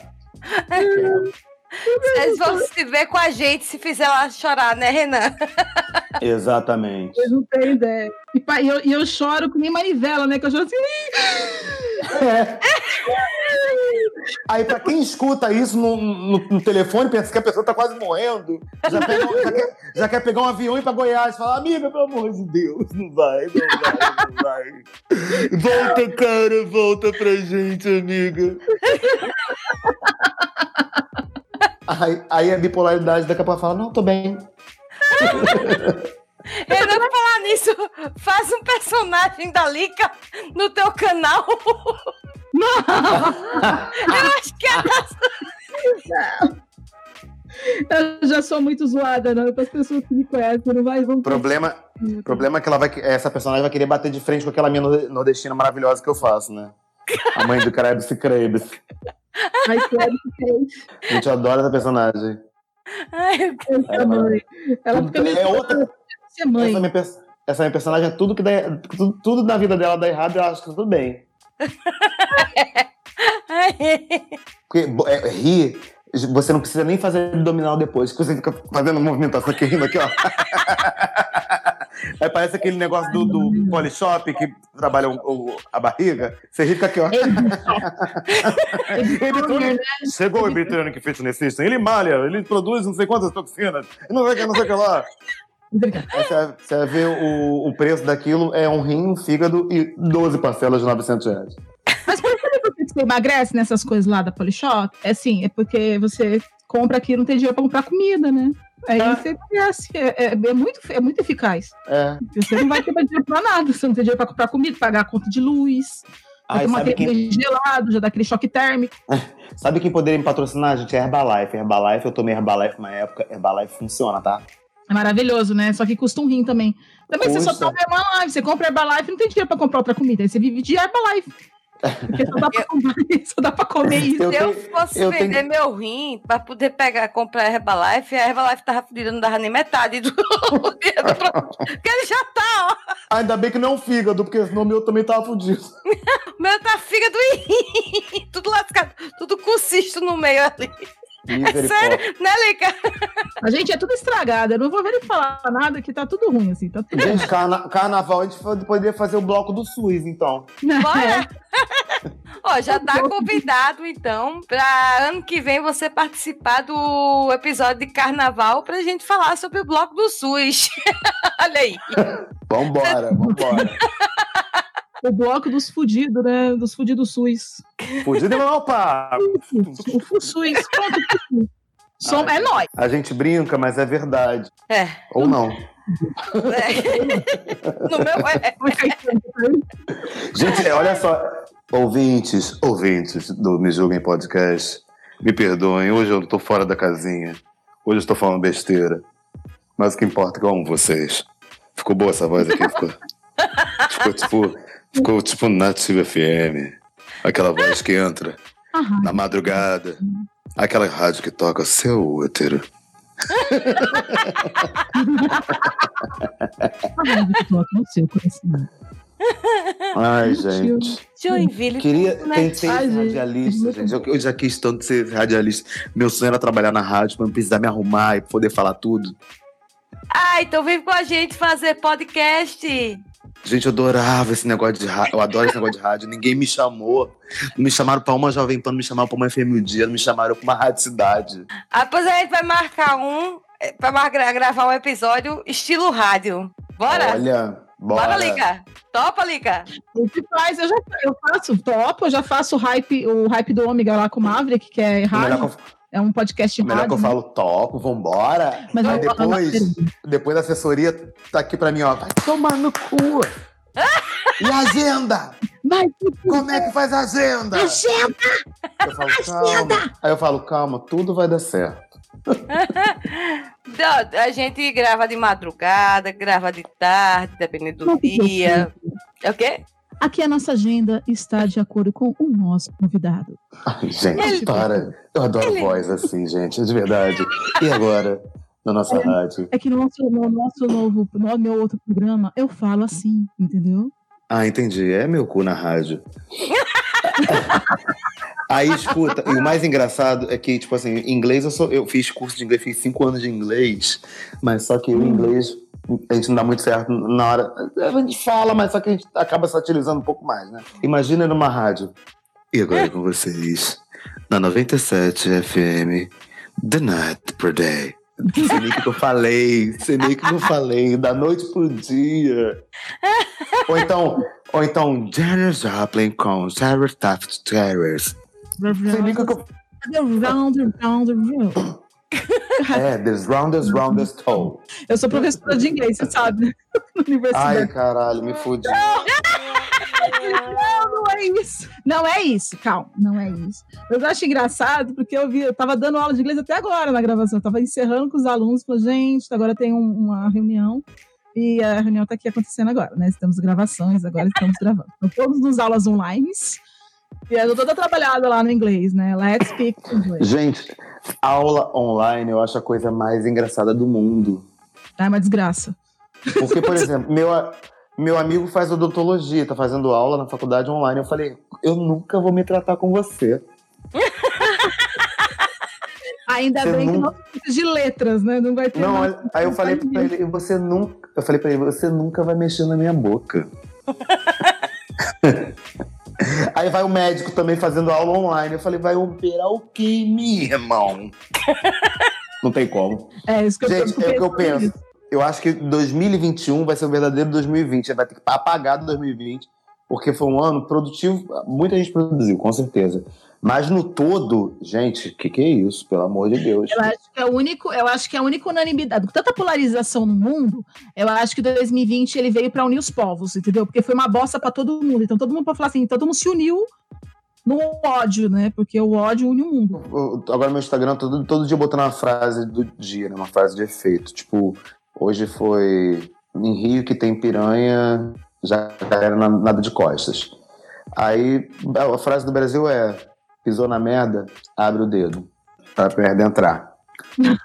Não quero. Vocês vão se ver com a gente se fizer ela chorar, né, Renan? Exatamente. Eu não tenho ideia. E e eu, e eu choro com nem manivela, né? Que eu choro assim. aí pra quem escuta isso no, no, no telefone, pensa que a pessoa tá quase morrendo. Já, pega já quer, já quer pegar um avião e ir pra Goiás. Fala, amiga, pelo amor de Deus, não vai, não vai, não vai. Volta, cara, volta pra gente, amiga. Aí, aí a bipolaridade daqui a pouco fala, não, tô bem. Eu não vou falar nisso. Faz um personagem da Lica no teu canal. Eu acho que é da Eu já sou muito zoada, não. Para as pessoas que me conhecem, não vai. Vão O problema, o problema é que ela vai, essa personagem vai querer bater de frente com aquela minha norde- nordestina maravilhosa que eu faço, né? A mãe do Krebs e Krebs. Ai, que tem. A gente adora essa personagem. Ai, Essa mãe. Ela fica meio. É outra. Ser mãe. Essa minha, essa minha personagem é tudo que dá, tudo, tudo na vida dela dá errado e ela acha que tá tudo bem. Porque é, rir, você não precisa nem fazer abdominal depois, que você fica fazendo movimentação aqui, rindo aqui, ó. Aí parece aquele negócio do, do Polishop que trabalha o- o- a barriga. Você fica aqui, ó. Ebitronic- Chegou o Ebitronic System. Ele malha, ele produz não sei quantas toxinas. Não sei o que, não sei o que lá. Você, vai- você ver o, o preço daquilo é um rim, um fígado e 12 parcelas de 900 reais. Mas por que você emagrece nessas coisas lá da Polishop? É assim, é porque você compra aqui e não tem dinheiro pra comprar comida, né? Aí você emagrece. É, é- é muito, é muito eficaz. É. Você não vai ter mais dinheiro pra nada. Você não tem dinheiro pra comprar comida, pagar a conta de luz. Ai, tomar aquele quem- gelado, já dá aquele choque térmico. Sabe quem poderia me patrocinar, gente? É Herbalife. Herbalife, eu tomei Herbalife uma época. Herbalife funciona, tá? É maravilhoso, né? Só que custa um rim também. Também você só toma Herbalife. Você compra Herbalife não tem dinheiro pra comprar outra comida. Aí você vive de Herbalife. Porque só dá pra, comprar, só dá pra comer isso. Se eu fosse eu vender tenho- meu rim pra poder pegar, comprar a Herbalife, a Herbalife tava fodida, não dava nem metade do dinheiro do produto. Porque ele já tá, ó. Ainda bem que não é um fígado, porque senão o meu também tava fudido. O meu tá fígado e rim. Tudo lascado, tudo com cisto no meio ali. É sério, né, Lica? A gente é tudo estragado. Eu não vou ver ele falar nada que tá tudo ruim, assim. Tá tudo Gente, carna- carnaval, a gente poderia fazer o bloco do SUS, então. Bora! Ó, já tá convidado, então, pra ano que vem você participar do episódio de carnaval pra gente falar sobre o bloco do SUS. Olha aí. Vambora, vambora. O bloco dos fudidos, né? Dos fudidos SUS. Fudido e mal pago. O FUSUS. Som- É nóis. A gente brinca, mas é verdade. É. Ou não. No meu é. Gente, olha só. Ouvintes, ouvintes do Me Julguem Podcast, me perdoem, hoje eu tô fora da casinha. Hoje eu estou falando besteira. Mas o que importa é que eu amo vocês. Ficou boa essa voz aqui? Ficou, ficou tipo, ficou tipo Nativa FM. Aquela voz que entra na madrugada. Aquela rádio que toca seu útero. Toca no seu coração. Ai, gente. Joinville. Queria, tudo, né? gente, radialistas, gente. Eu, eu já quis tanto ser radialista. Meu sonho era trabalhar na rádio pra não precisar me arrumar e poder falar tudo. Ah, então vem com a gente fazer podcast. Gente, eu adorava esse negócio de rádio. Eu adoro esse negócio de rádio. Ninguém me chamou. Não me chamaram pra uma Jovem Pan, não me chamaram pra uma FM o dia, não me chamaram pra uma Rádio Cidade. Ah, pois a gente vai marcar um, eh, pra gravar um episódio estilo rádio. Bora? Olha, bora. Bora, Lica. Topa, Lica. O que faz, eu já eu faço topo, eu já faço o hype, o hype do Ômega lá com o Maverick, que é rádio. É um podcast melhor rádio. que eu né? falo topo, vambora. Mas Aí depois, depois a assessoria tá aqui pra mim, ó. Vai tomar no cu. E a agenda? Vai, Como é que faz a agenda? Agenda! Eu falo, calma. Aí eu falo, calma, tudo vai dar certo. Não, A gente grava de madrugada, grava de tarde, dependendo do Não dia. É o quê? Aqui a nossa agenda está de acordo com o nosso convidado. Ai, gente, para. Eu adoro voz assim, gente, de verdade. E agora, na nossa rádio? É que no nosso, no nosso novo, no meu outro programa, eu falo assim, entendeu? Ah, entendi. É meu cu na rádio. Aí, escuta, e o mais engraçado é que, tipo assim, inglês eu sou. Eu fiz curso de inglês, fiz cinco anos de inglês, mas só que o inglês a gente não dá muito certo na hora. A gente fala, mas só que a gente acaba satilizando um pouco mais, né? Imagina numa rádio. E agora com vocês, na 97 FM, The Night Per Day. Sei nem o que eu falei, sei nem o que eu falei, da noite pro dia. Ou então, ou então, Janis Joplin com Sarah Taft Terrace. Sei nem o que eu... Round, round, round. É, this roundest, roundest toe. Eu sou professora de inglês, você sabe. Na universidade. Ai, caralho, me fudi. Não, não é isso. Não é isso, calma, não é isso. Eu acho engraçado porque eu vi, eu tava dando aula de inglês até agora na gravação. Eu tava encerrando com os alunos, falei, gente, agora tem um- uma reunião. E a reunião tá aqui acontecendo agora, né? Estamos gravações, agora estamos gravando. Então, todos nos aulas online. E eu tô toda trabalhada lá no inglês, né? Let's speak English. Gente, aula online eu acho a coisa mais engraçada do mundo. É uma desgraça. Porque, por exemplo, meu, meu amigo faz odontologia, tá fazendo aula na faculdade online. Eu falei, eu nunca vou me tratar com você. Ainda Você bem que nunca- não precisa de letras, né? Não vai ter Não, olha, aí eu falei pra ele, você nunca. Eu falei pra ele, você nunca vai mexer na minha boca. aí vai o médico também fazendo aula online. Eu falei, vai operar o quê, meu irmão? Não tem como. É isso que eu Gente, é o que eu penso. Eu acho que 2021 vai ser o verdadeiro 2020. Vai ter que apagar do 2020, porque foi um ano produtivo. Muita gente produziu, com certeza. Mas no todo, gente, o que, que é isso? Pelo amor de Deus. Eu acho que é o único, eu acho que é a única unanimidade. Com tanta polarização no mundo, eu acho que 2020 ele veio para unir os povos, entendeu? Porque foi uma bosta para todo mundo. Então todo mundo pode falar assim, todo mundo se uniu no ódio, né? Porque o ódio une o mundo. Eu- Agora meu Instagram, todo, todo dia botando uma frase do dia, né? Uma frase de efeito. Tipo, hoje foi em Rio que tem piranha, já era na- nada de costas. Aí a frase do Brasil é: pisou na merda, abre o dedo. Pra merda entrar.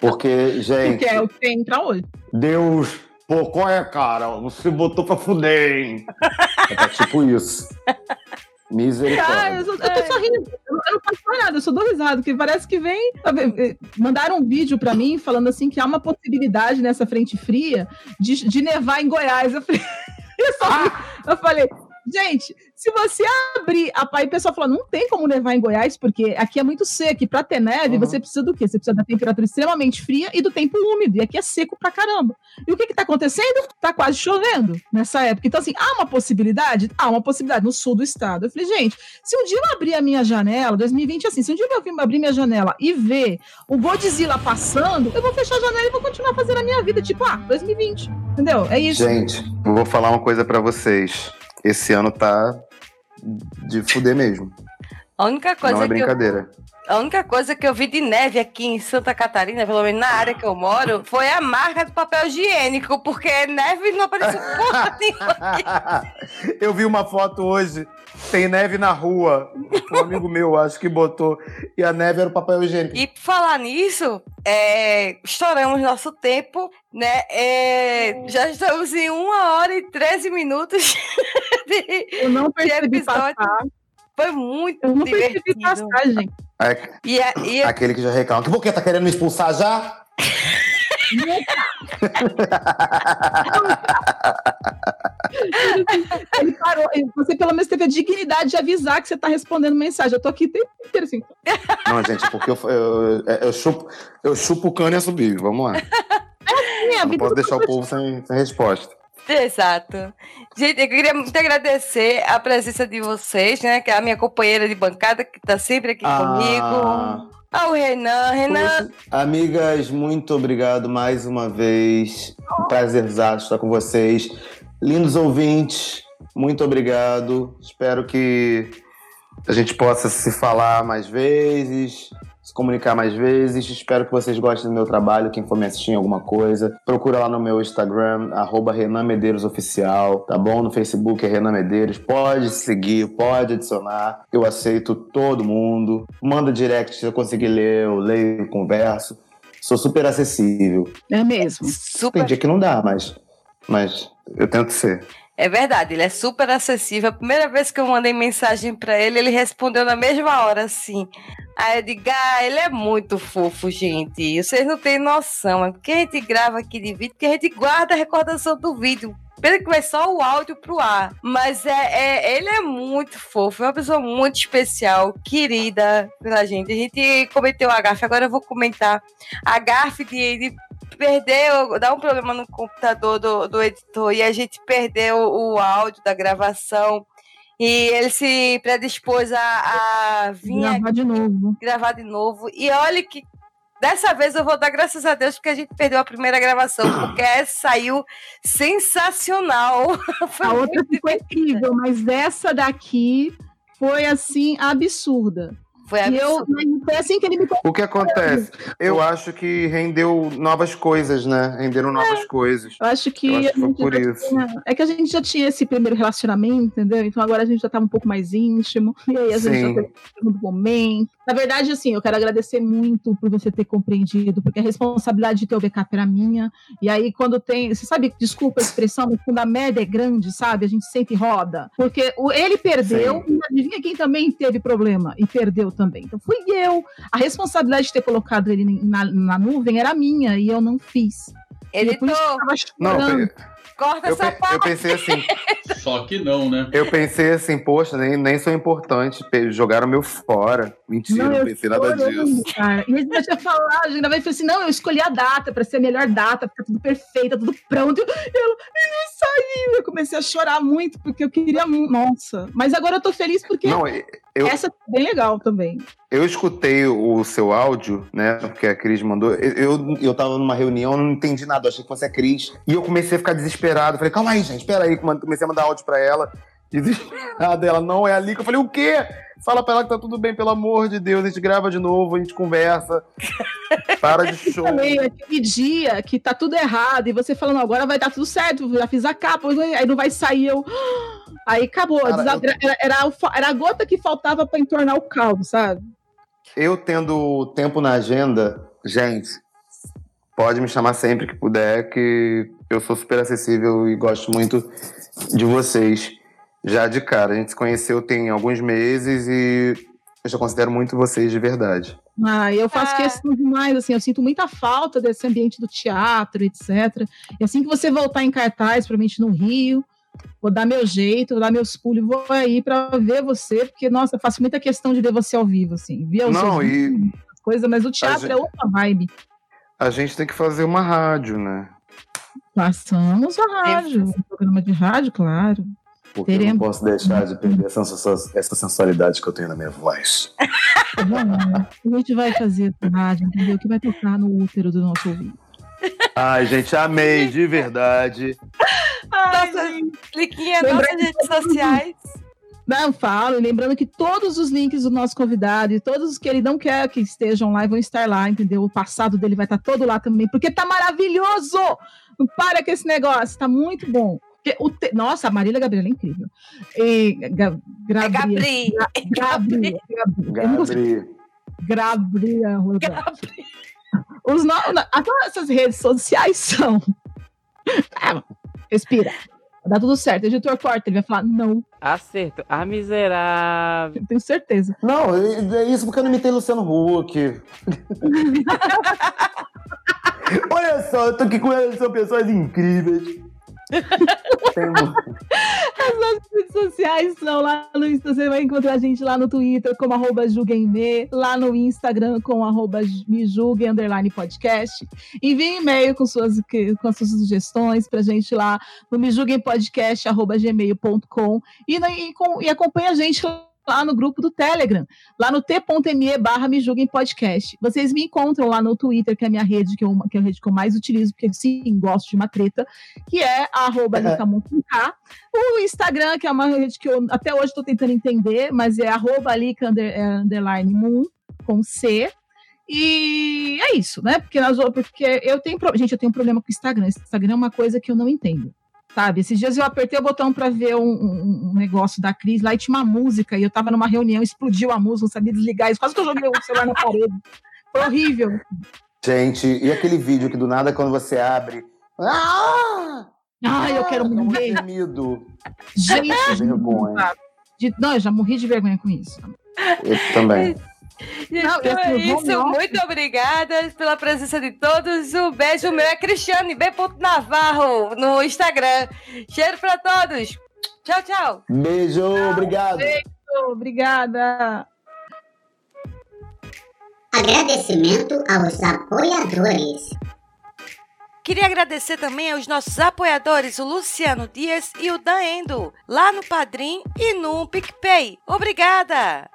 Porque, gente, Porque é o que tem entrar hoje. Deus, pô, qual é, cara? Você botou pra fuder, hein? É tipo isso. Ah, Misericórdia. eu, só, eu tô só rindo. Eu, não faço nada, eu só dou risada, porque parece que vem. sabe, eh, Mandaram um vídeo pra mim falando assim que há uma possibilidade nessa frente fria de, de nevar em Goiás. Eu falei, eu só ri. eu falei, gente, se você abrir a pai, o pessoal falou, não tem como nevar em Goiás, porque aqui é muito seco. E pra ter neve, Uhum. você precisa do quê? Você precisa da temperatura extremamente fria e do tempo úmido. E aqui é seco pra caramba. E o que que tá acontecendo? Tá quase chovendo nessa época. Então, assim, há uma possibilidade? Há uma possibilidade no sul do estado. Eu falei, gente, se um dia eu abrir a minha janela, 2020 é assim, se um dia eu abrir- abrir minha janela e ver o Godzilla passando, eu vou fechar a janela e vou continuar fazendo a minha vida, tipo, ah, 2020. Entendeu? É isso. Gente, eu vou falar uma coisa pra vocês. Esse ano tá de fuder mesmo. A única coisa Não é que eu brincadeira. A única coisa que eu vi de neve aqui em Santa Catarina, pelo menos na área que eu moro, foi a marca do papel higiênico, porque neve não apareceu porra nenhuma. Eu vi uma foto hoje, tem neve na rua. Um amigo meu, acho que botou. E a neve era o papel higiênico. E por falar nisso, é, estouramos nosso tempo, né? É, já estamos em uma hora e 13 minutos de, Eu não de percebi episódio. passar. Foi muito Eu não divertido. passar, gente. É, E, a- e a- aquele que já reclama. Que por que tá querendo me expulsar já? Ele parou. Você pelo menos teve a dignidade de avisar que você tá respondendo mensagem. Eu tô aqui o tempo inteiro assim. Não, gente, porque eu, eu, eu, eu chupo, eu chupo o cano e assobio. Vamos lá. Minha Não posso deixar o povo sem, sem resposta. Exato. Gente, eu queria muito agradecer a presença de vocês, né? Que é a minha companheira de bancada, que tá sempre aqui Ah. comigo. Ao Renan. Renan, Poxa, Amigas, muito obrigado mais uma vez. Um estar com vocês. Lindos ouvintes, muito obrigado. Espero que a gente possa se falar mais vezes, se comunicar mais vezes. Espero que vocês gostem do meu trabalho. Quem for me assistir em alguma coisa, procura lá no meu Instagram, arroba Renan Medeiros Oficial, tá bom? No Facebook é Renan Medeiros. Pode seguir, pode adicionar. Eu aceito todo mundo. Manda direct se eu conseguir ler, eu leio, converso. Sou super acessível. É mesmo. super. Tem dia que não dá, mas, mas eu tento ser. É verdade, ele é super acessível. A primeira vez que eu mandei mensagem pra ele, ele respondeu na mesma hora, assim. Aí eu digo, ah, ele é muito fofo, gente. Vocês não têm noção. É porque a gente grava aqui de vídeo, porque a gente guarda a recordação do vídeo pensa que vai só o áudio pro ar. Mas é, é, ele é muito fofo, é uma pessoa muito especial, querida pela gente. A gente cometeu a gafe, agora eu vou comentar. A gafe de, de perdeu, dá um problema no computador do, do editor e a gente perdeu o áudio da gravação. E ele se predispôs a, a vir Gravar de novo. gravar de novo. E olha que dessa vez eu vou dar graças a Deus porque a gente perdeu a primeira gravação, porque essa saiu sensacional. A outra ficou incrível, mas essa daqui foi assim absurda. Foi eu, foi assim que ele me O que acontece? Eu acho que rendeu novas coisas, né? Renderam novas coisas. Eu acho que, Eu acho que foi por isso. tinha- é que a gente já tinha esse primeiro relacionamento, entendeu? Então agora a gente já tá um pouco mais íntimo. E aí a gente Sim. já teve um segundo momento. Na verdade, assim, eu quero agradecer muito por você ter compreendido, porque a responsabilidade de ter o backup era minha. E aí, quando tem. Você sabe, desculpa a expressão, mas quando a merda é grande, sabe? A gente sempre roda. Porque o, ele perdeu, e adivinha quem também teve problema e perdeu também. Então fui eu. A responsabilidade de ter colocado ele na, na nuvem era minha e eu não fiz. E eu tava Não, chorando. Eu, Corta eu, essa pe- parte. eu pensei assim. Só que não, né? Eu pensei assim, poxa, nem, nem sou importante. Jogaram meu fora. Mentira, não, eu pensei nada disso. Cara. E ele já tinha falado, ainda vai falou assim: não, eu escolhi a data pra ser a melhor data, ficar tudo perfeito, tá tudo pronto. E eu, e não saiu. Eu comecei a chorar muito, porque eu queria. Nossa. Mas agora eu tô feliz porque Não, eu, essa tá bem legal também. eu escutei o seu áudio, né? Porque a Cris mandou. Eu, eu, eu tava numa reunião, eu não entendi nada, achei que fosse a Cris. E eu comecei a ficar desesperado. Falei, calma aí, gente, espera aí. Comecei a mandar áudio pra ela. Desesperada, ela não é ali. que Eu falei, o quê? Fala pra ela que tá tudo bem, pelo amor de Deus. A gente grava de novo, a gente conversa. Para de show. Também, aquele dia que tá tudo errado e você falando, agora vai dar tudo certo, já fiz a capa, aí não vai sair. Eu. Aí acabou. Cara, eu- era, era, a gota que faltava pra entornar o caldo, sabe? Eu tendo tempo na agenda, gente, pode me chamar sempre que puder, que eu sou super acessível e gosto muito de vocês. Já de cara, a gente se conheceu tem alguns meses e eu já considero muito vocês de verdade. Ah, eu faço Ah. questão demais, assim, eu sinto muita falta desse ambiente do teatro, etc. E assim que você voltar em cartaz, provavelmente no Rio, vou dar meu jeito, vou dar meus pulos vou aí pra ver você, porque, nossa, eu faço muita questão de ver você ao vivo, assim. Ver os Não, e coisa, mas o teatro gente- é outra vibe. a gente tem que fazer uma rádio, né? Passamos a rádio, um programa de rádio, claro. Porque eu Teremos. não posso deixar de perder essa, essa sensualidade que eu tenho na minha voz. A gente vai fazer rádio, entendeu? Que vai tocar no útero do nosso ouvido. Ai, gente, amei, de verdade. Nossa, cliquinha Lembrando nossas redes sociais. Não, falo, e lembrando que todos os links do nosso convidado e todos os que ele não quer que estejam lá vão estar lá, entendeu? O passado dele vai estar todo lá também, porque tá maravilhoso! Não para com esse negócio, tá muito bom. Te- Nossa, a Marília Gabriela é incrível. E, Ga... É Gabri. Gabri. Gabri. Gabri. Gabriela. Os no... Agora essas redes sociais são. Ah, Respira. Vai dar tudo certo. O editor corta, ele vai falar não. Acerto. A miserável. Tenho certeza. Não, é é isso porque eu não imitei Luciano Huck. Olha só, eu tô aqui com eles, são pessoas incríveis. As nossas redes sociais são lá no Insta, você vai encontrar a gente lá no Twitter como arroba julguemme, lá no Instagram com arroba me underline podcast. Envie e-mail com suas, com as suas sugestões pra gente lá no me arroba gmail.com e, na- e, e acompanha a gente lá no grupo do Telegram, lá no t.me barra me julguem podcast. Vocês me encontram lá no Twitter, que é a minha rede, que, eu, que é a rede que eu mais utilizo, porque sim, gosto de uma treta, que é arroba K. O Instagram, que é uma rede que eu até hoje estou tentando entender, mas é arroba under, é, underline moon, com C. E é isso, né? Porque, nós, porque eu tenho. Gente, eu tenho um problema com o Instagram. Instagram é uma coisa que eu não entendo. Sabe? Esses dias eu apertei o botão para ver um, um- um negócio da Cris, lá e tinha uma música, e eu tava numa reunião, explodiu a música, não sabia desligar isso. Quase que eu joguei o celular na parede. Foi horrível. Gente, e aquele vídeo que do nada quando você abre. Ah! Ai, eu quero É um morrer. gemido. Gente, Que vergonha. De- não, eu já morri de vergonha com isso. Eu também. Então é isso, muito obrigada pela presença de todos. Um beijo meu é Cristiane B. Navarro no Instagram. Cheiro pra todos. Tchau, tchau. Beijo, obrigado. Beijo, obrigada. Agradecimento aos apoiadores. Queria agradecer também aos nossos apoiadores, o Luciano Dias e o Dan Endo, lá no Padrim e no PicPay. Obrigada!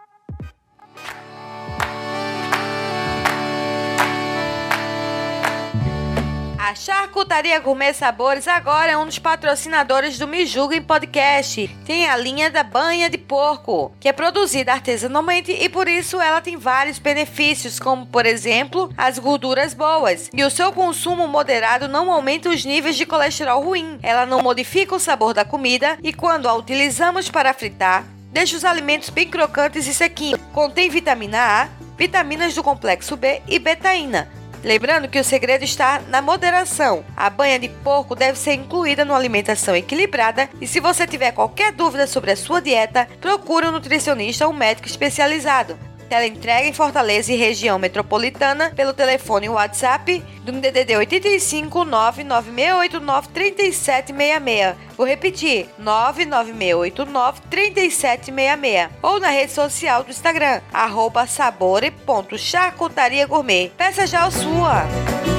A Charcutaria Gourmet Sabores agora é um dos patrocinadores do Me Podcast. Tem a linha da banha de porco, que é produzida artesanalmente e por isso ela tem vários benefícios, como por exemplo, as gorduras boas. E o seu consumo moderado não aumenta os níveis de colesterol ruim. Ela não modifica o sabor da comida e quando a utilizamos para fritar, deixa os alimentos bem crocantes e sequinhos. Contém vitamina A, vitaminas do complexo B e betaína Lembrando que o segredo está na moderação. A banha de porco deve ser incluída numa alimentação equilibrada e se você tiver qualquer dúvida sobre a sua dieta, procure um nutricionista ou um médico especializado. Ela entrega em Fortaleza e região metropolitana pelo telefone WhatsApp do DDD 85 99689 3766. Vou repetir: 99689 3766. Ou na rede social do Instagram, arroba. Peça já a sua!